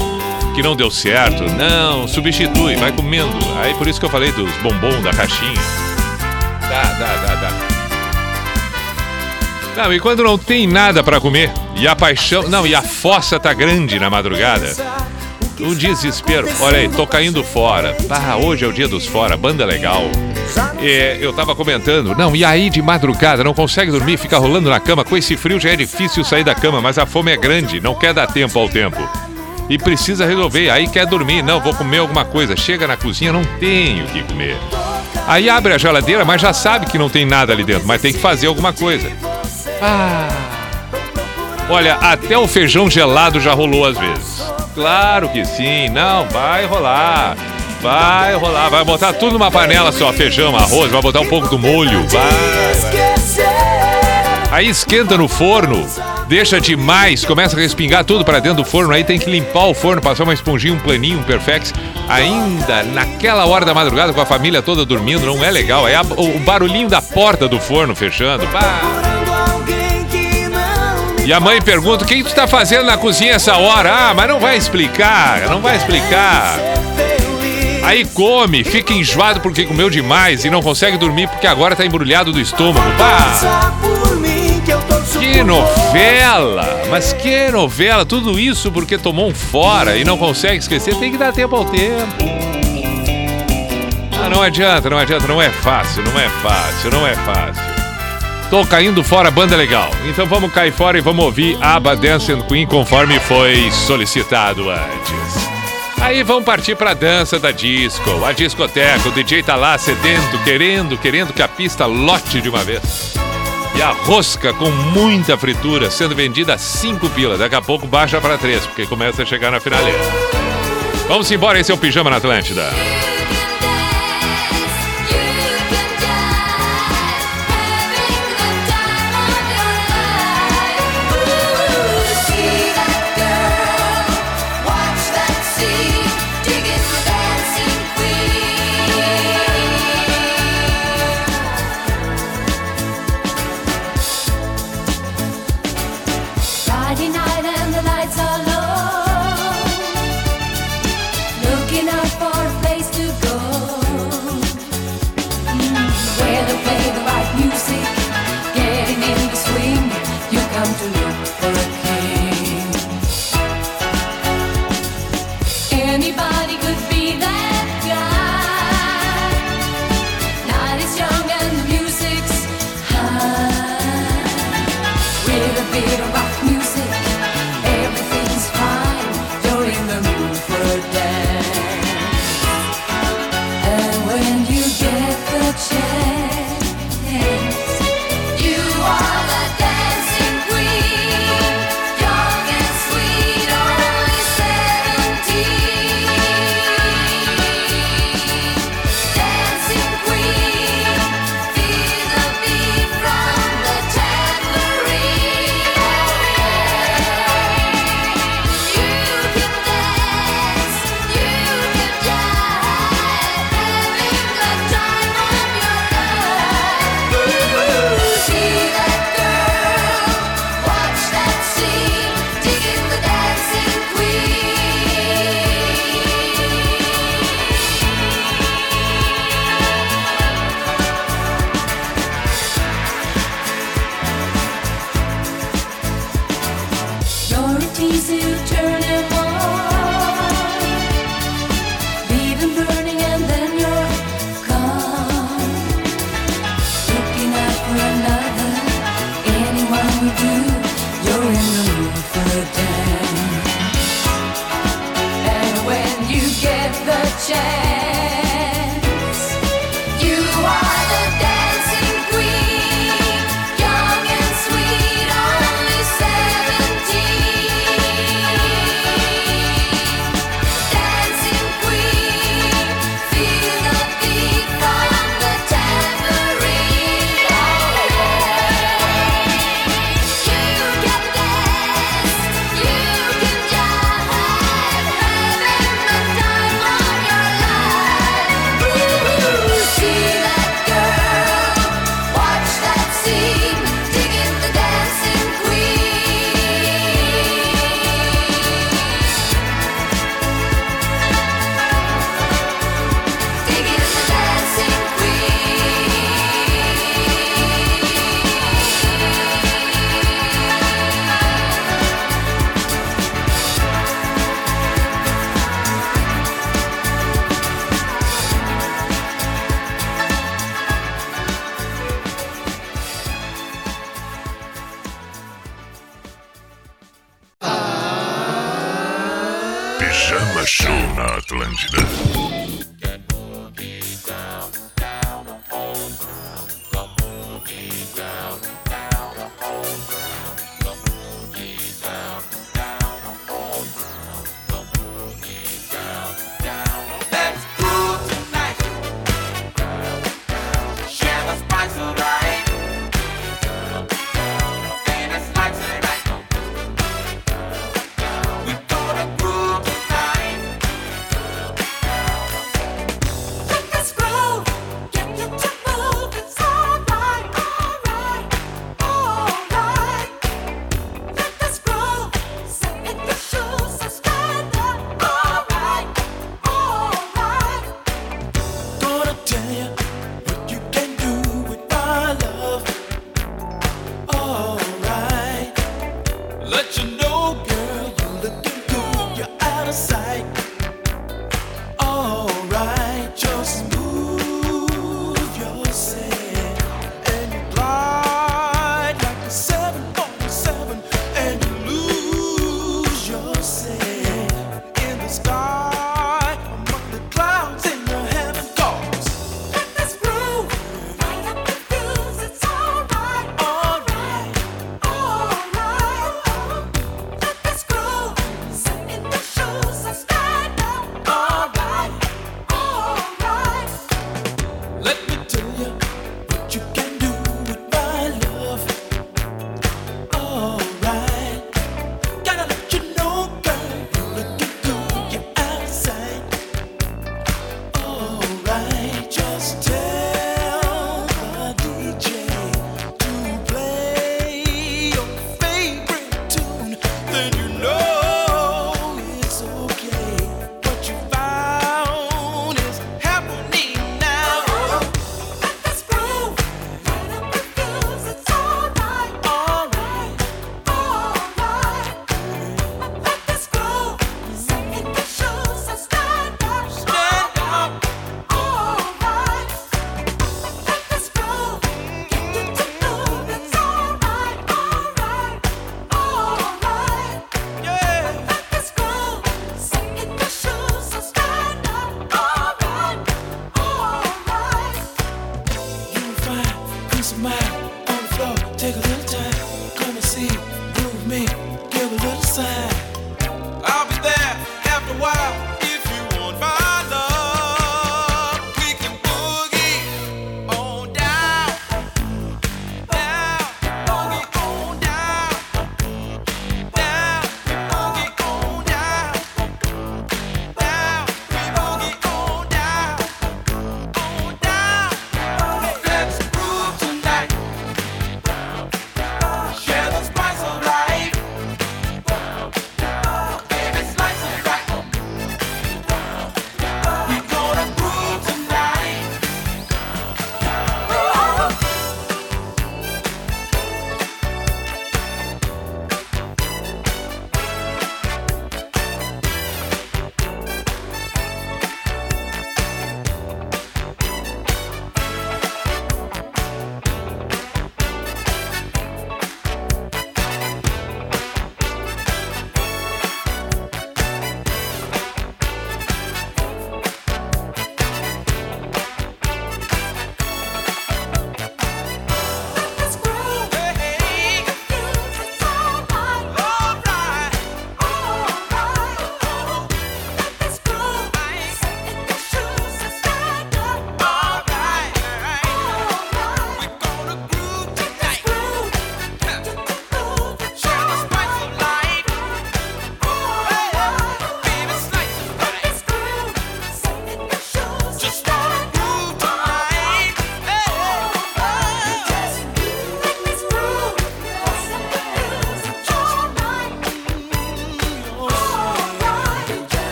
que não deu certo. Não, substitui, vai comendo. Aí por isso que eu falei dos bombom da caixinha. Dá, dá, dá, dá. Não, e quando não tem nada pra comer, e a paixão. Não, e a fossa tá grande na madrugada. O desespero. Olha aí, tô caindo fora. Ah, hoje é o dia dos fora, banda legal. É, eu tava comentando, não, e aí de madrugada, não consegue dormir, fica rolando na cama. Com esse frio já é difícil sair da cama, mas a fome é grande, não quer dar tempo ao tempo. E precisa resolver, aí quer dormir, não, vou comer alguma coisa. Chega na cozinha, não tenho o que comer. Aí abre a geladeira, mas já sabe que não tem nada ali dentro, mas tem que fazer alguma coisa. Ah. Olha, até o feijão gelado já rolou às vezes. Claro que sim, não, vai rolar. Vai rolar, vai botar tudo numa panela só, feijão, arroz, vai botar um pouco do molho, vai. Aí esquenta no forno, deixa demais, começa a respingar tudo para dentro do forno, aí tem que limpar o forno, passar uma esponjinha, um planinho, um perfex. Ainda naquela hora da madrugada com a família toda dormindo, não é legal. É a- o barulhinho da porta do forno fechando. Pá. E a mãe pergunta: o que tu tá fazendo na cozinha essa hora? Ah, mas não vai explicar, não vai explicar. Aí come, fica enjoado porque comeu demais e não consegue dormir porque agora tá embrulhado do estômago. Pá! Que novela! Mas que novela! Tudo isso porque tomou um fora e não consegue esquecer. Tem que dar tempo ao tempo. Ah, não adianta, não adianta. Não é fácil, não é fácil, não é fácil. Tô caindo fora, banda legal. Então vamos cair fora e vamos ouvir Abba Dance and Queen conforme foi solicitado antes. Aí vamos partir pra dança da disco, a discoteca. O DJ tá lá sedento, querendo, querendo que a pista lote de uma vez. E a rosca com muita fritura sendo vendida a 5 pila. Daqui a pouco baixa pra 3, porque começa a chegar na finaleira. Vamos embora, esse é o Pijama na Atlântida.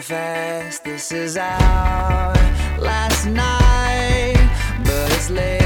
fast. This is our last night, but it's late.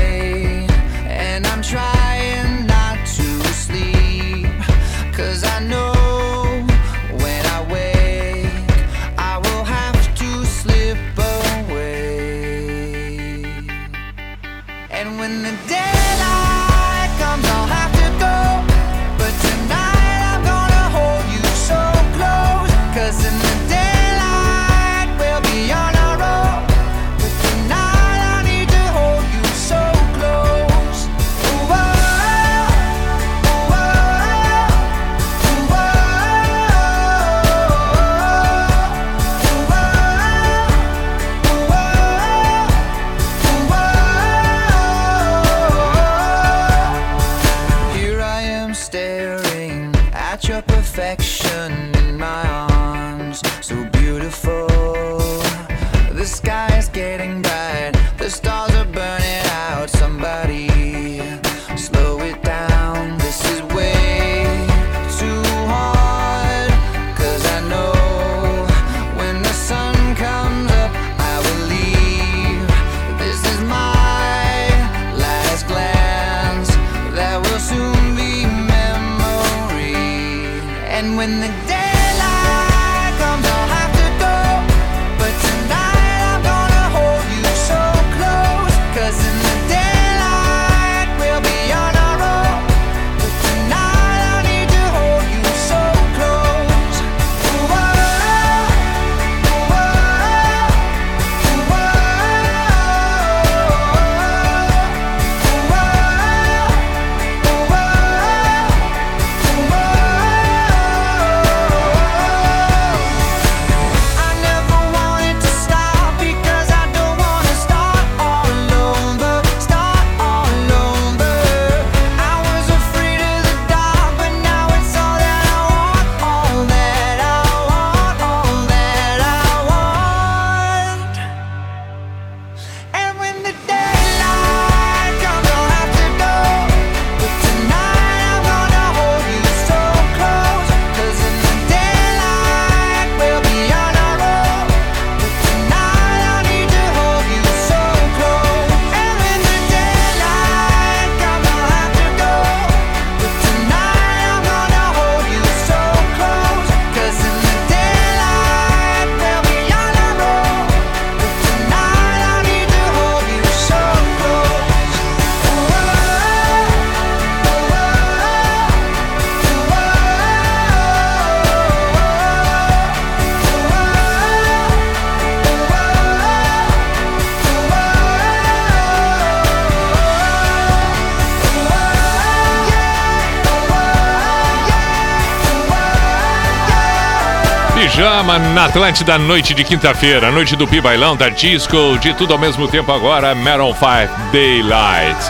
pijama na Atlântida, noite de quinta-feira, noite do Pibailão, da Disco, de tudo ao mesmo tempo agora, Maroon 5 Daylight.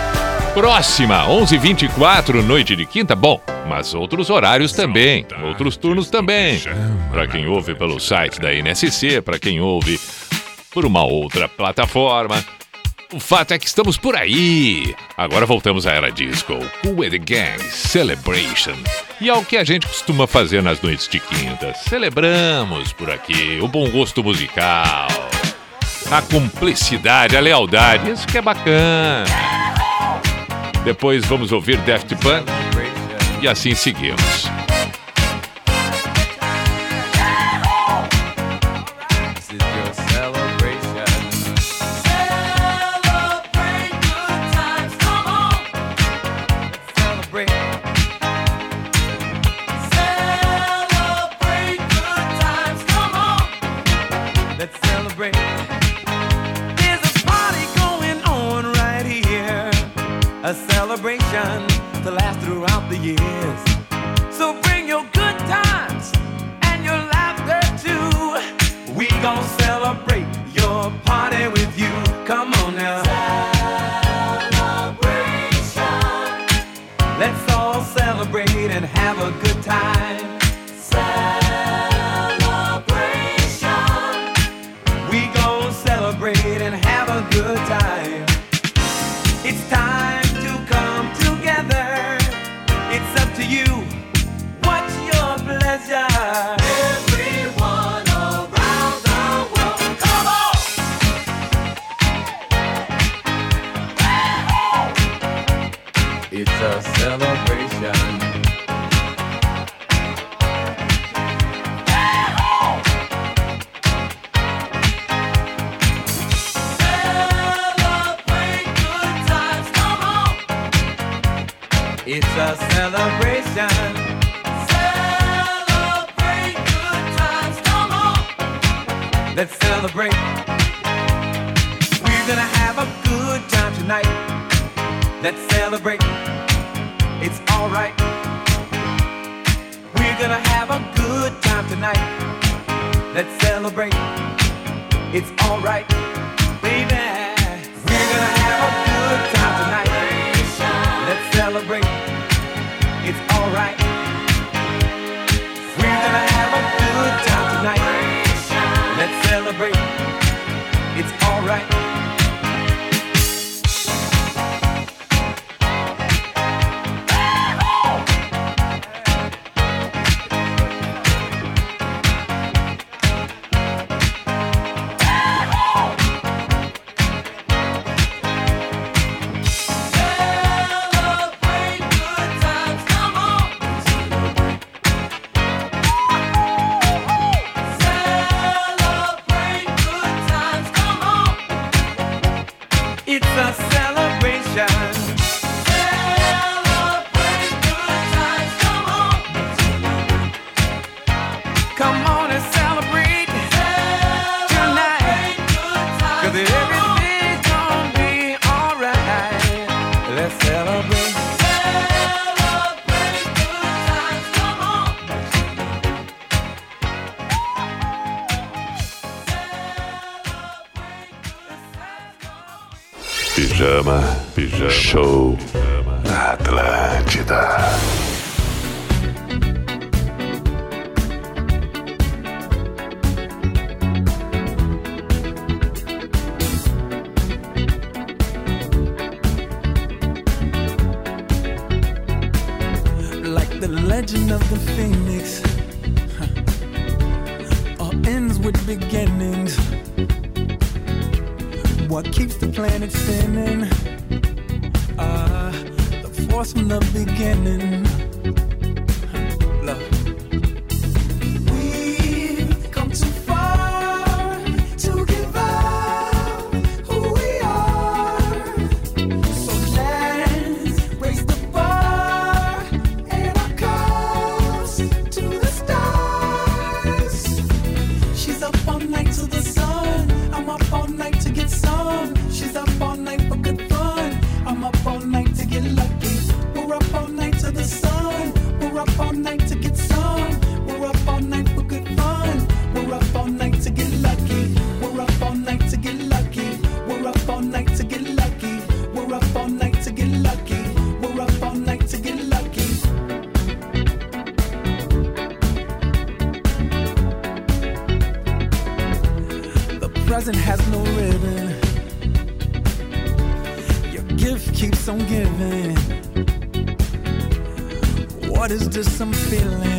Próxima, 11h24, noite de quinta. Bom, mas outros horários também, outros turnos também. Para quem ouve pelo site da NSC, para quem ouve por uma outra plataforma. O fato é que estamos por aí. Agora voltamos à era disco. Cool the Gang Celebrations. E é ao que a gente costuma fazer nas noites de quinta, celebramos por aqui o bom gosto musical, a cumplicidade, a lealdade, isso que é bacana. Depois vamos ouvir Daft Punk e assim seguimos. Show just some feeling.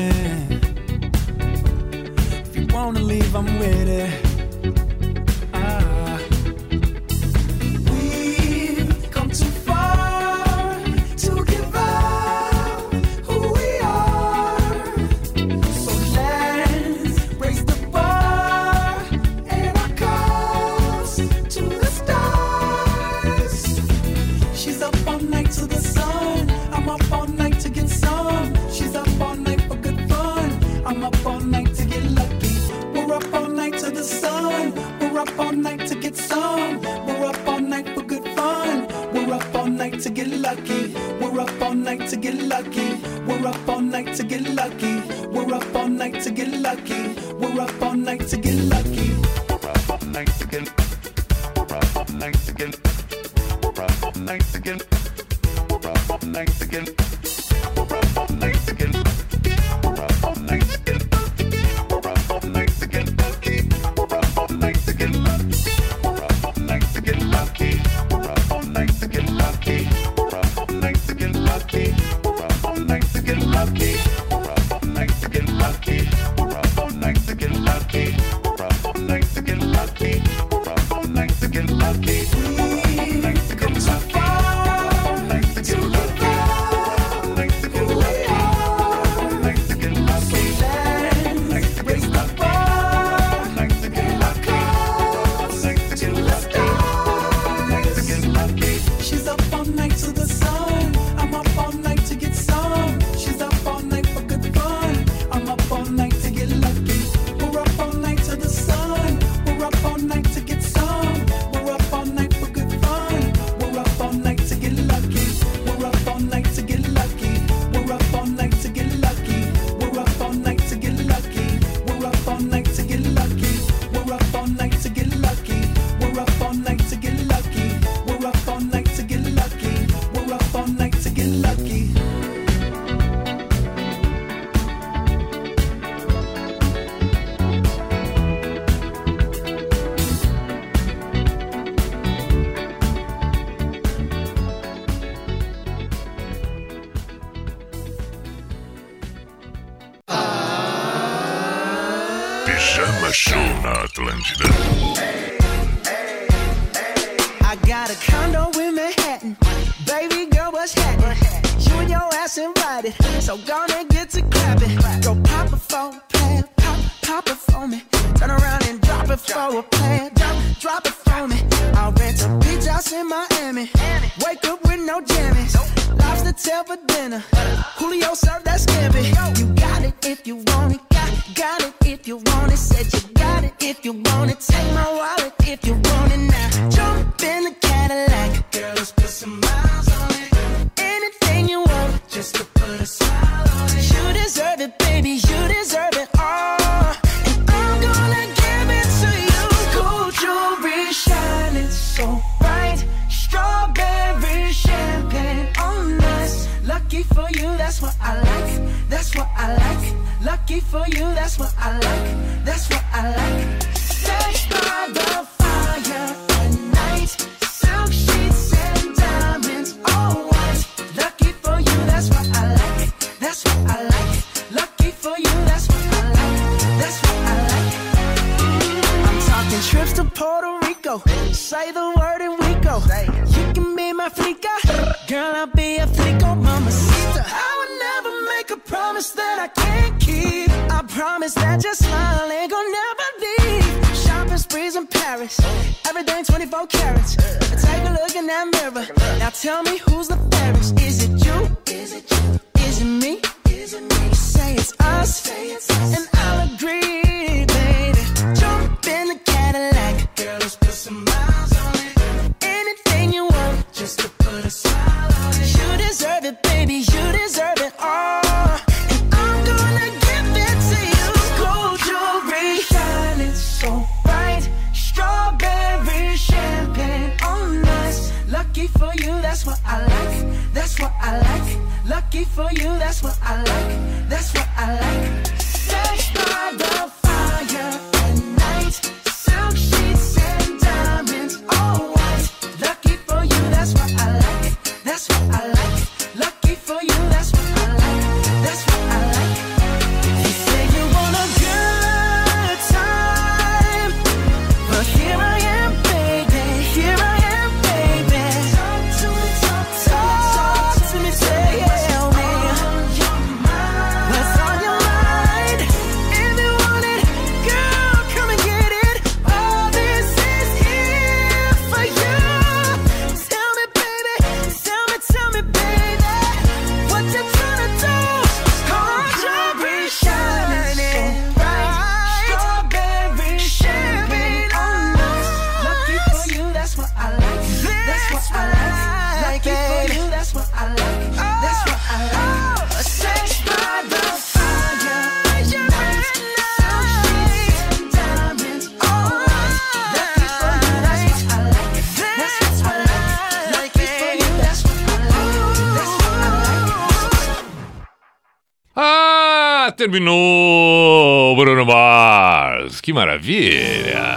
terminou, Bruno Mars. Que maravilha!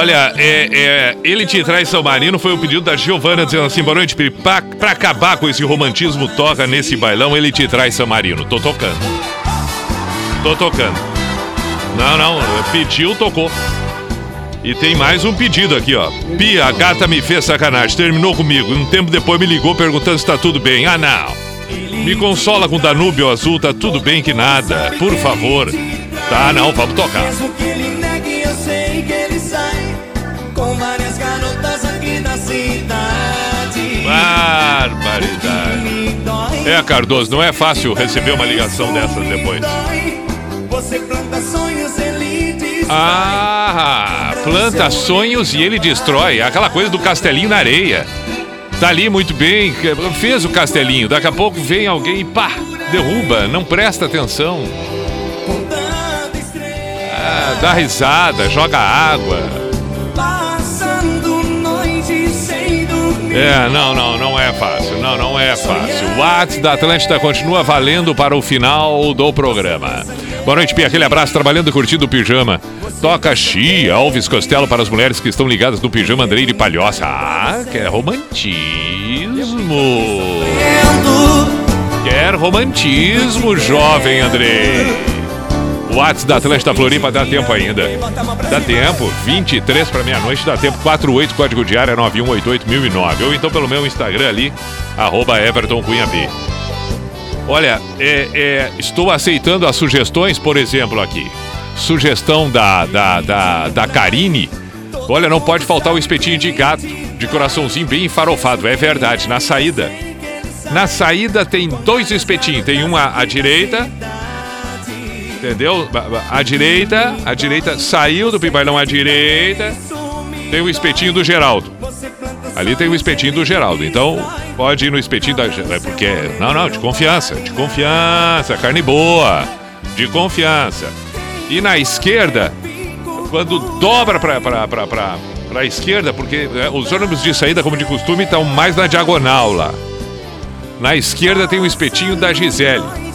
Olha, é, é, ele te traz Salmarino foi o pedido da Giovana dizendo assim: boa noite, Piripá. Pra acabar com esse romantismo, toca nesse bailão, ele te traz Salmarino. Tô tocando. Tô tocando. Não, não, pediu, tocou. E tem mais um pedido aqui, ó. Pia, a gata me fez sacanagem, terminou comigo. Um tempo depois me ligou perguntando se tá tudo bem. Ah, não. Me consola com Danúbio Azul, tá tudo bem que nada. Por favor. Tá, não, vamos tocar. barbaridade. É, Cardoso, não é fácil receber uma ligação dessas depois. Ah, planta sonhos e ele destrói. Aquela coisa do castelinho na areia. Tá ali muito bem, fez o castelinho. Daqui a pouco vem alguém e pá, derruba, não presta atenção. Ah, dá risada, joga água. É, não, não, não é fácil. Não, não é fácil. O WhatsApp da Atlântida continua valendo para o final do programa. Boa noite, Pia. Aquele abraço, trabalhando curtindo o pijama. Toca Xi, Alves Costello para as mulheres que estão ligadas no pijama Andrei de Palhoça. Ah, quer romantismo. Quer romantismo, jovem Andrei. WhatsApp da Atlântida Floripa dá tempo ainda. Dá tempo. 23 para meia-noite, dá tempo. 48, código diário é 9188009. Ou então pelo meu Instagram ali, arroba. Olha, é, é, estou aceitando as sugestões, por exemplo, aqui. Sugestão da, da, da, da Karine. Olha, não pode faltar o espetinho de gato, de coraçãozinho bem enfarofado. É verdade, na saída. Na saída tem dois espetinhos. Tem um à, à direita. Entendeu? À direita, a direita saiu do pibailão à direita. Tem o espetinho do Geraldo. Ali tem o espetinho do Geraldo. Então, pode ir no espetinho da. é Porque. Não, não, de confiança. De confiança. Carne boa. De confiança. E na esquerda, quando dobra pra, pra, pra, pra, pra esquerda, porque é, os ônibus de saída, como de costume, estão mais na diagonal lá. Na esquerda tem o espetinho da Gisele.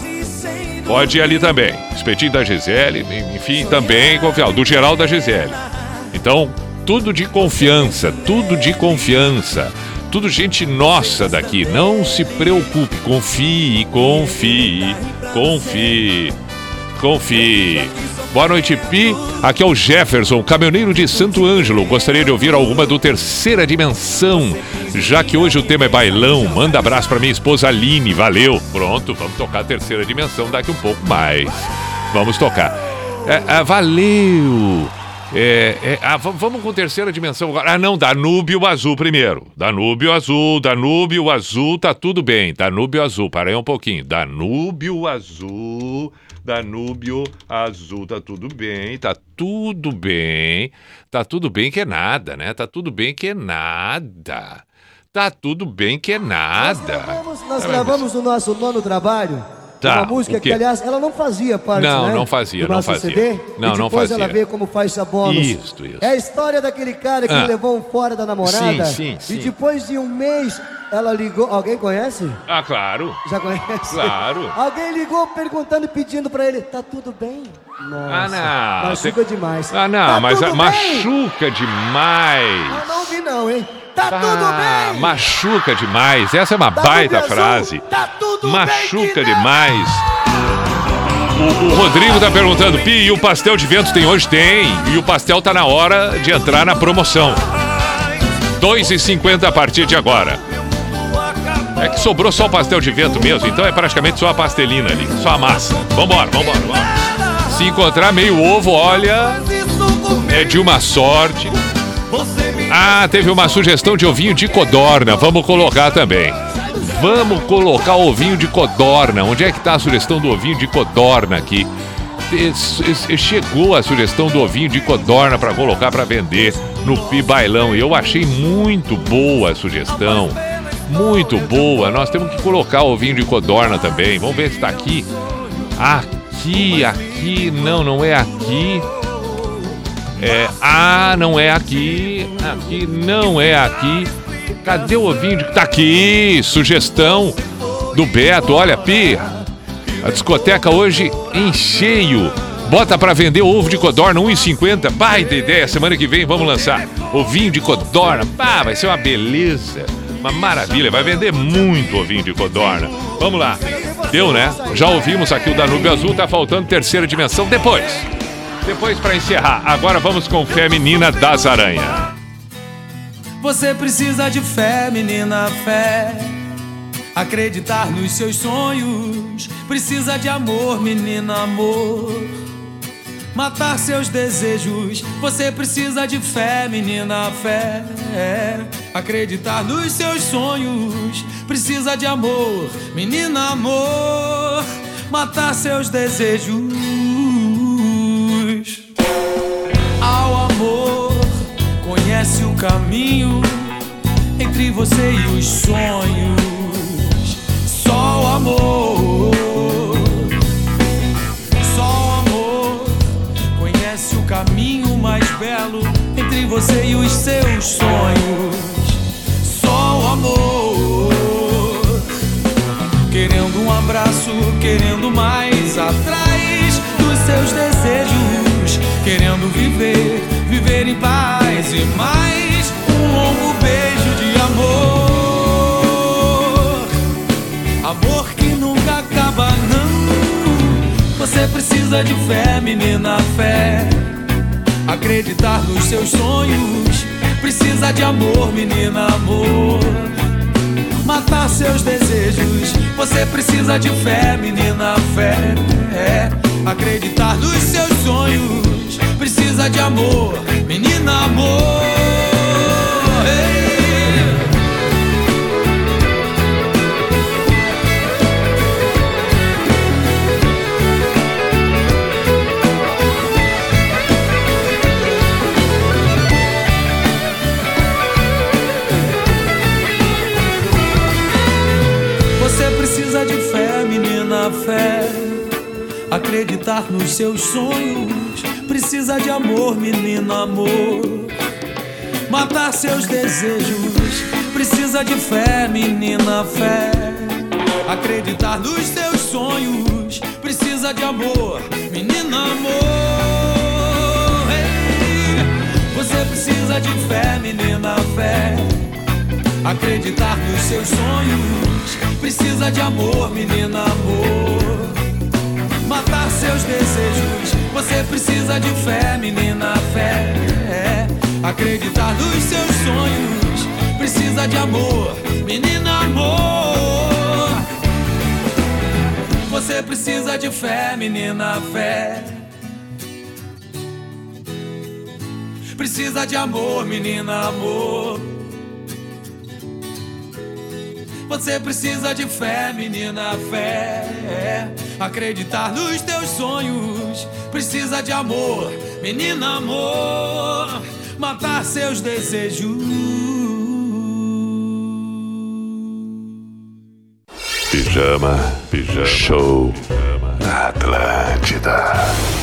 Pode ir ali também. Espetinho da Gisele, enfim, também confiar. Do geral da Gisele. Então, tudo de confiança, tudo de confiança. Tudo gente nossa daqui. Não se preocupe. Confie, confie, confie, confie. Boa noite, Pi. Aqui é o Jefferson, caminhoneiro de Santo Ângelo. Gostaria de ouvir alguma do Terceira Dimensão, já que hoje o tema é bailão. Manda abraço para minha esposa Aline, valeu. Pronto, vamos tocar a Terceira Dimensão daqui um pouco mais. Vamos tocar. É, é, valeu. É, é, ah, vamos com terceira dimensão agora. Ah, não, Danúbio Azul primeiro. Danúbio Azul, Danúbio Azul, tá tudo bem. Danúbio Azul, para aí um pouquinho. Danúbio Azul, Danúbio Azul, tá tudo bem, tá tudo bem. Tá tudo bem que é nada, né? Tá tudo bem que é nada. Tá tudo bem que é nada. Nós É, gravamos no nosso nono trabalho Tá, uma música que, aliás, ela não fazia parte Não, né, não fazia, do não nosso fazia. CD. Não, e não depois fazia. ela veio como faixa bônus. Isso, isso. É a história daquele cara que Ah. levou um fora da namorada. Sim, sim, E sim. depois de um mês, ela ligou. Alguém conhece? Ah, claro. Já conhece? Claro. Alguém ligou perguntando, pedindo pra ele: tá tudo bem? Nossa, Ah, não. Machuca demais. Ah, não, Tá mas ah, bem? machuca demais. Eu não ouvi, não, hein? Tá tudo Ah, bem! machuca demais. Essa é uma Tá baita tudo bem, frase. Tá tudo Machuca demais. O, o Rodrigo tá perguntando, Pi, e o pastel de vento tem hoje? Tem. E o pastel tá na hora de entrar na promoção. R$ 2,50 a partir de agora. É que sobrou só o pastel de vento mesmo, então é praticamente só a pastelina ali, só a massa. Vambora, vambora, vambora. Se encontrar meio ovo, olha, é de uma sorte. Ah, teve uma sugestão de ovinho de codorna. Vamos colocar também. Vamos colocar ovinho de codorna. Onde é que está a sugestão do ovinho de codorna aqui? Chegou a sugestão do ovinho de codorna para colocar para vender no Pi Bailão. E eu achei muito boa a sugestão. Muito boa. Nós temos que colocar o ovinho de codorna também. Vamos ver se está aqui. Aqui, aqui. Não, não é aqui. É, ah, não é aqui. Aqui não é aqui. Cadê o ovinho? de- Tá aqui. Sugestão do Beto. Olha, Pi. A discoteca hoje em cheio. Bota pra vender ovo de codorna 1,50. Baita ideia. Semana que vem vamos lançar ovinho de codorna. Pá, vai ser uma beleza. Uma maravilha. Vai vender muito ovinho de codorna. Vamos lá. Deu, né? Já ouvimos aqui o Danúbio Azul. Tá faltando terceira dimensão. Depois. Depois pra encerrar. Agora vamos com Fé Menina das Aranha. Você precisa de fé, menina, fé. Acreditar nos seus sonhos. Precisa de amor, menina, amor. Matar seus desejos. Você precisa de fé, menina, fé. Acreditar nos seus sonhos. Precisa de amor, menina, amor. Matar seus desejos. caminho entre você e os sonhos. Só o amor, só o amor conhece o caminho mais belo entre você e os seus sonhos. Só o amor, querendo um abraço, querendo mais atrás dos seus desejos, querendo viver, viver em paz mais um longo beijo de amor. Amor que nunca acaba, não. Você precisa de fé, menina, fé. Acreditar nos seus sonhos. Precisa de amor, menina, amor. Matar seus desejos. Você precisa de fé, menina, fé. É. Acreditar nos seus sonhos. Precisa de amor, menina, amor. Você precisa de fé, menina, fé. Acreditar nos seus sonhos. Precisa de amor, menina, amor. Matar seus desejos. Precisa de fé, menina, fé. Acreditar nos seus sonhos. Precisa de amor, menina, amor. Ei, Você precisa de fé, menina, fé. Acreditar nos seus sonhos. Precisa de amor, menina, amor. Matar seus desejos. Você precisa de fé, menina, fé. É. Acreditar nos seus sonhos. Precisa de amor, menina, amor. Você precisa de fé, menina, fé. Precisa de amor, menina, amor. Você precisa de fé, menina, fé. Acreditar nos teus sonhos. Precisa de amor, menina, amor. Matar seus desejos. Pijama, pijama, show na Atlântida.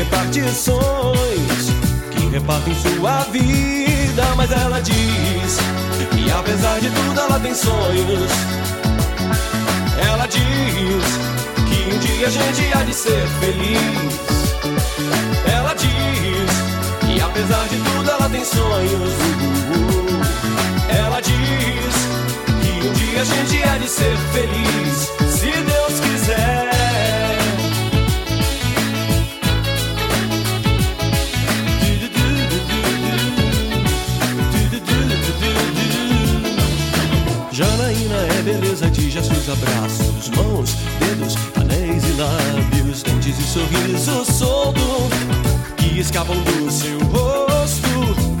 Repartições que repartem sua vida. Mas ela diz que apesar de tudo ela tem sonhos. Ela diz que um dia a gente há de ser feliz. Ela diz que apesar de tudo ela tem sonhos. Ela diz que um dia a gente há de ser feliz, se Deus quiser. Abraços, mãos, dedos, anéis e lábios, dentes e sorriso solto que escapam do seu rosto.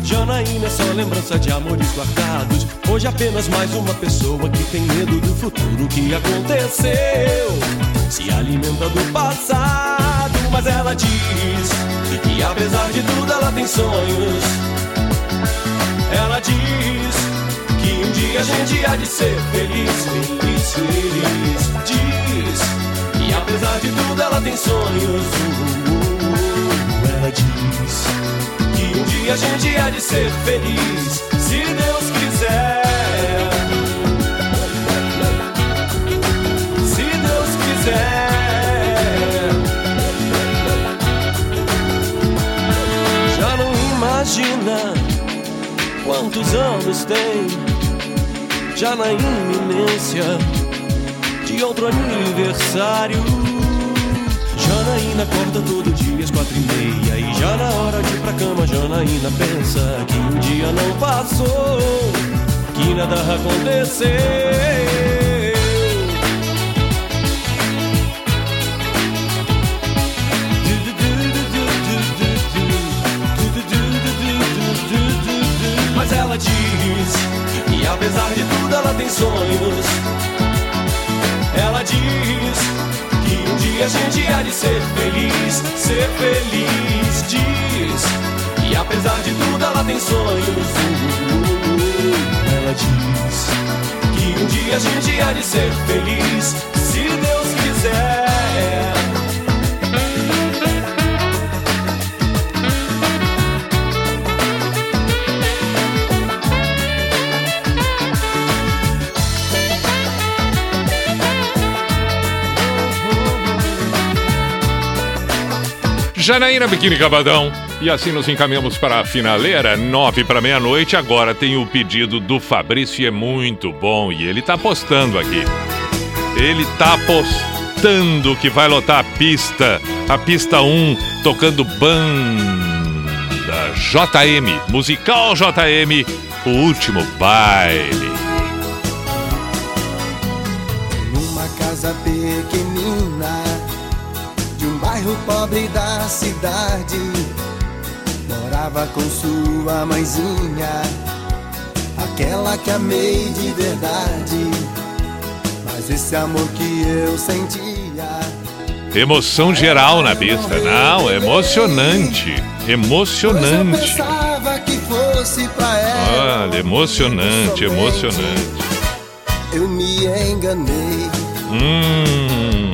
Janaína é só lembrança de amores guardados. Hoje apenas mais uma pessoa que tem medo do futuro que aconteceu. Se alimenta do passado, mas ela diz que apesar de tudo ela tem sonhos. Ela diz que um dia a gente há de ser feliz, feliz, feliz. Diz que apesar de tudo ela tem sonhos. Ela diz que um dia a gente há de ser feliz, se Deus quiser. Se Deus quiser. Já não imagina quantos anos tem já na iminência de outro aniversário. Janaína acorda todo dia às quatro e meia e já na hora de ir pra cama Janaína pensa que um dia não passou, que nada aconteceu. Ela diz apesar de tudo ela tem sonhos. Ela diz que um dia a gente há de ser feliz, ser feliz. Diz que apesar de tudo ela tem sonhos. Ela diz que um dia a gente há de ser feliz, Janaína Biquíni Cabadão. E assim nos encaminhamos para a finaleira, nove para meia-noite. Agora tem o pedido do Fabrício é muito bom. E ele tá apostando aqui. Ele tá apostando que vai lotar a pista. A pista 1, tocando banda JM, musical JM, o último baile. Numa casa pequenina pobre da cidade, morava com sua mãezinha, aquela que amei de verdade. Mas esse amor que eu sentia Emoção geral na pista. Não, emocionante. Emocionante. pensava que fosse pra ela. Olha, emocionante, emocionante. Eu me enganei. Hum.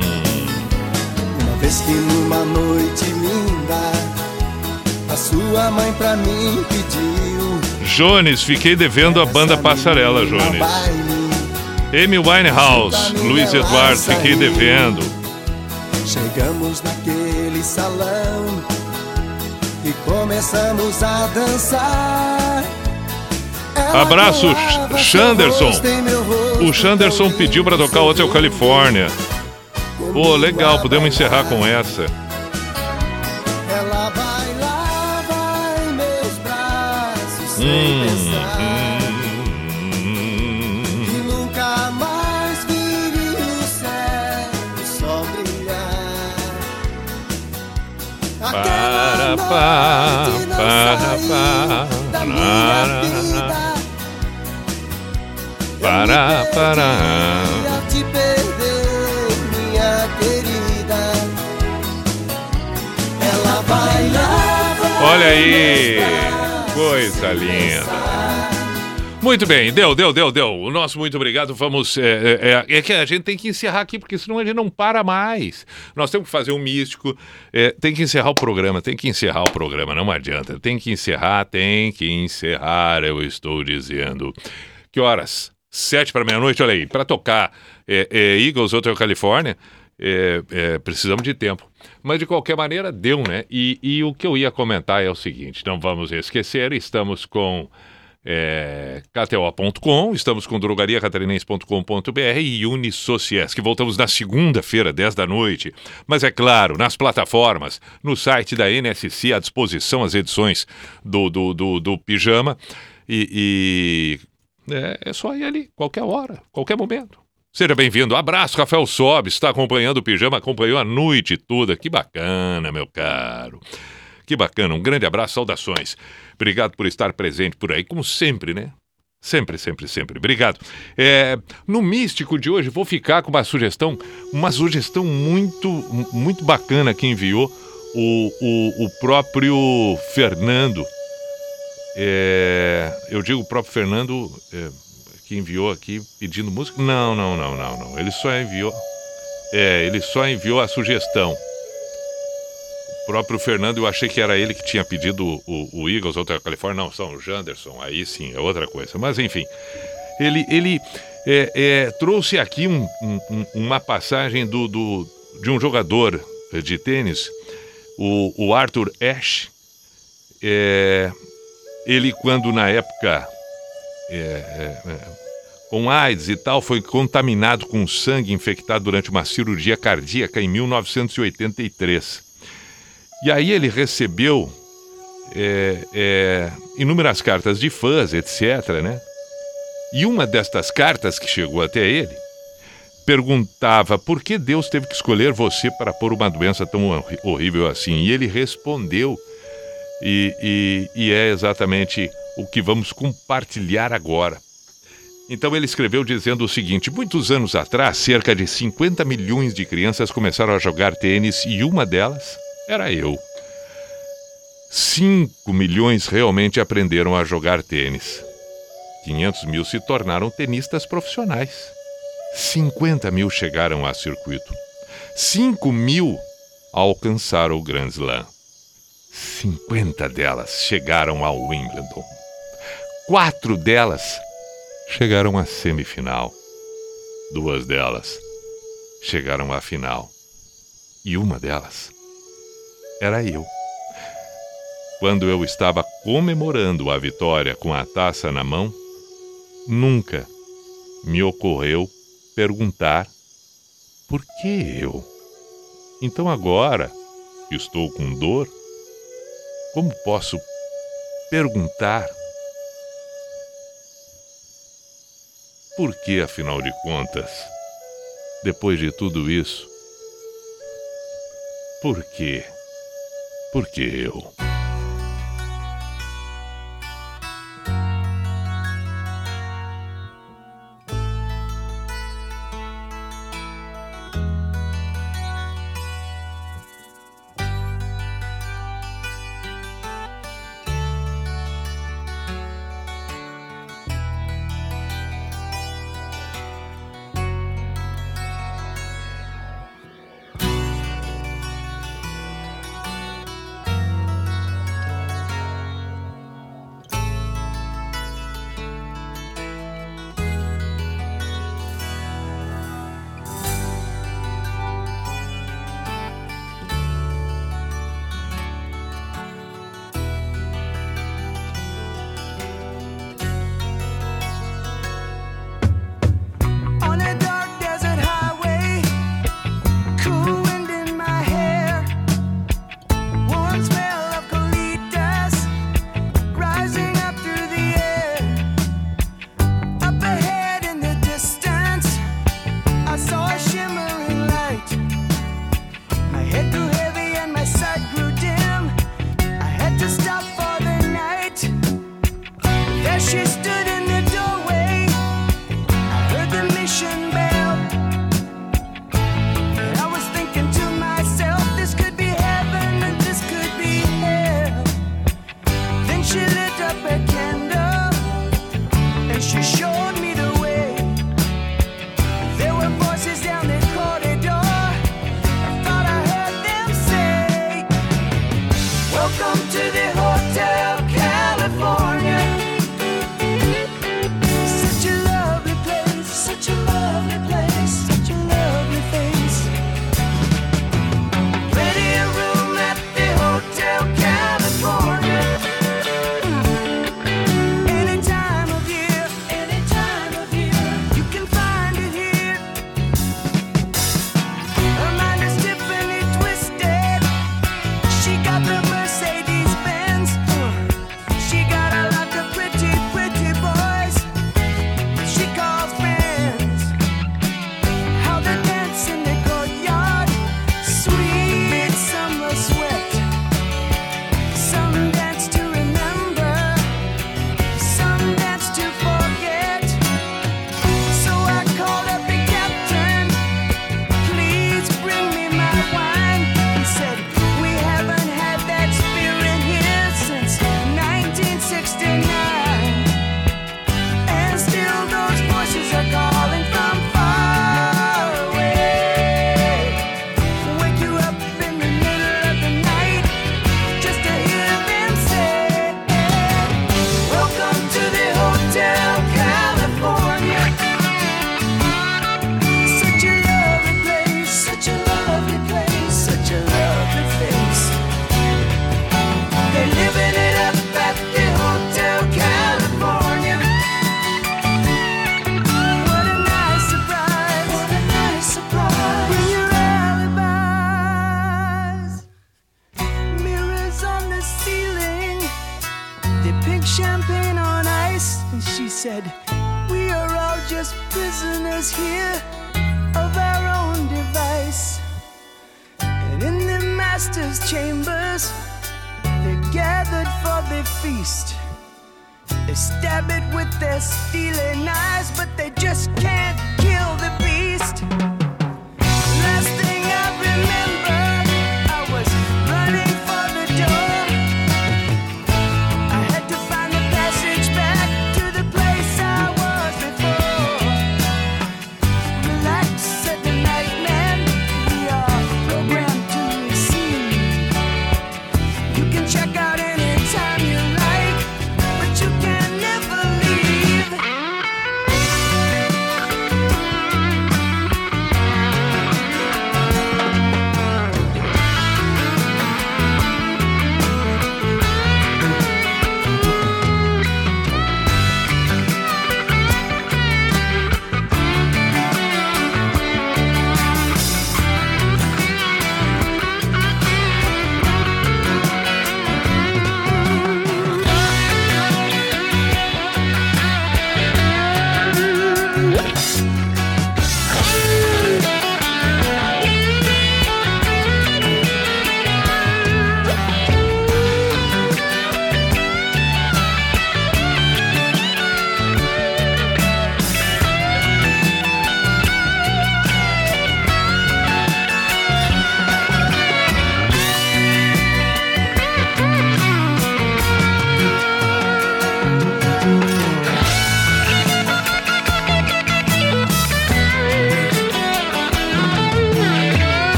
Vez que numa noite linda, a sua mãe pra mim pediu. Jones, fiquei devendo a banda Passarela, Jones. Amy Winehouse, Luiz Eduardo, fiquei devendo. Chegamos naquele salão e começamos a dançar. Ela Abraço, Chanderson. O Chanderson pediu pra tocar Hotel Califórnia. Pô, legal, podemos encerrar com essa. Ela bailava em meus braços sem Hum, pensar. E nunca mais viria o céu só brilhar. Para, pá, para, pá, para, para. Ia Olha aí, Coisa linda. Muito bem, deu, deu, deu, deu. O nosso muito obrigado. Vamos. É, é, é que a gente tem que encerrar aqui, porque senão a gente não para mais. Nós temos que fazer um místico. é, tem que encerrar o programa, tem que encerrar o programa, não adianta. Tem que encerrar, tem que encerrar, eu estou dizendo. Que horas? Sete para meia-noite, olha aí. Para tocar é, é, Eagles California, é, é, precisamos de tempo. Mas de qualquer maneira, deu, né? E, e o que eu ia comentar é o seguinte: não vamos esquecer, estamos com é, estamos com drogariacatarinense.com.br e Unisociés, que voltamos na segunda-feira, 10 da noite. Mas é claro, nas plataformas, no site da NSC, à disposição as edições do, do, do, do Pijama. E, e é, é só ir ali, qualquer hora, qualquer momento. Seja bem-vindo. Abraço, Rafael Sobe, está acompanhando o Pijama, acompanhou a noite toda. Que bacana, meu caro. Que bacana. Um grande abraço, saudações. Obrigado por estar presente por aí, como sempre, né? Sempre, sempre, sempre. Obrigado. É, no místico de hoje, vou ficar com uma sugestão, uma sugestão muito, muito bacana que enviou o, o, o próprio Fernando. É, eu digo o próprio Fernando é, que enviou aqui pedindo música. Não, não, não, não, não. Ele só enviou. É, ele só enviou a sugestão. O próprio Fernando, eu achei que era ele que tinha pedido o, o, Eagles, outra Califórnia. Não, são o Janderson. Aí sim, é outra coisa. Mas enfim, ele, ele é, é, trouxe aqui um- um- uma passagem do, do- de um jogador de tênis, o, o Arthur Ashe. É, ele, quando na época é, é, é, com AIDS e tal, foi contaminado com sangue infectado durante uma cirurgia cardíaca em 1983. E aí ele recebeu é, é, inúmeras cartas de fãs, etc. Né? E uma destas cartas que chegou até ele perguntava por que Deus teve que escolher você para pôr uma doença tão horrível assim. E ele respondeu, e, e- e é exatamente o que vamos compartilhar agora. Então ele escreveu dizendo o seguinte: muitos anos atrás, cerca de 50 milhões de crianças começaram a jogar tênis e uma delas era eu. 5 milhões realmente aprenderam a jogar tênis. 500 mil se tornaram tenistas profissionais. 50 mil chegaram a circuito. 5 mil alcançaram o Grand Slam. 50 delas chegaram ao Wimbledon. Quatro delas chegaram à semifinal. Duas delas chegaram à final. E uma delas era eu. Quando eu estava comemorando a vitória com a taça na mão, nunca me ocorreu perguntar por que eu. Então agora que estou com dor, como posso perguntar por que, afinal de contas, depois de tudo isso, por quê? Por que eu?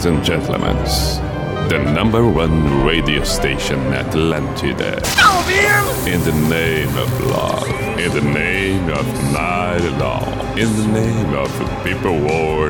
ladies and gentlemen, the number one radio station Atlantida. Oh, in the name of love, in the name of night law, in the name of people war,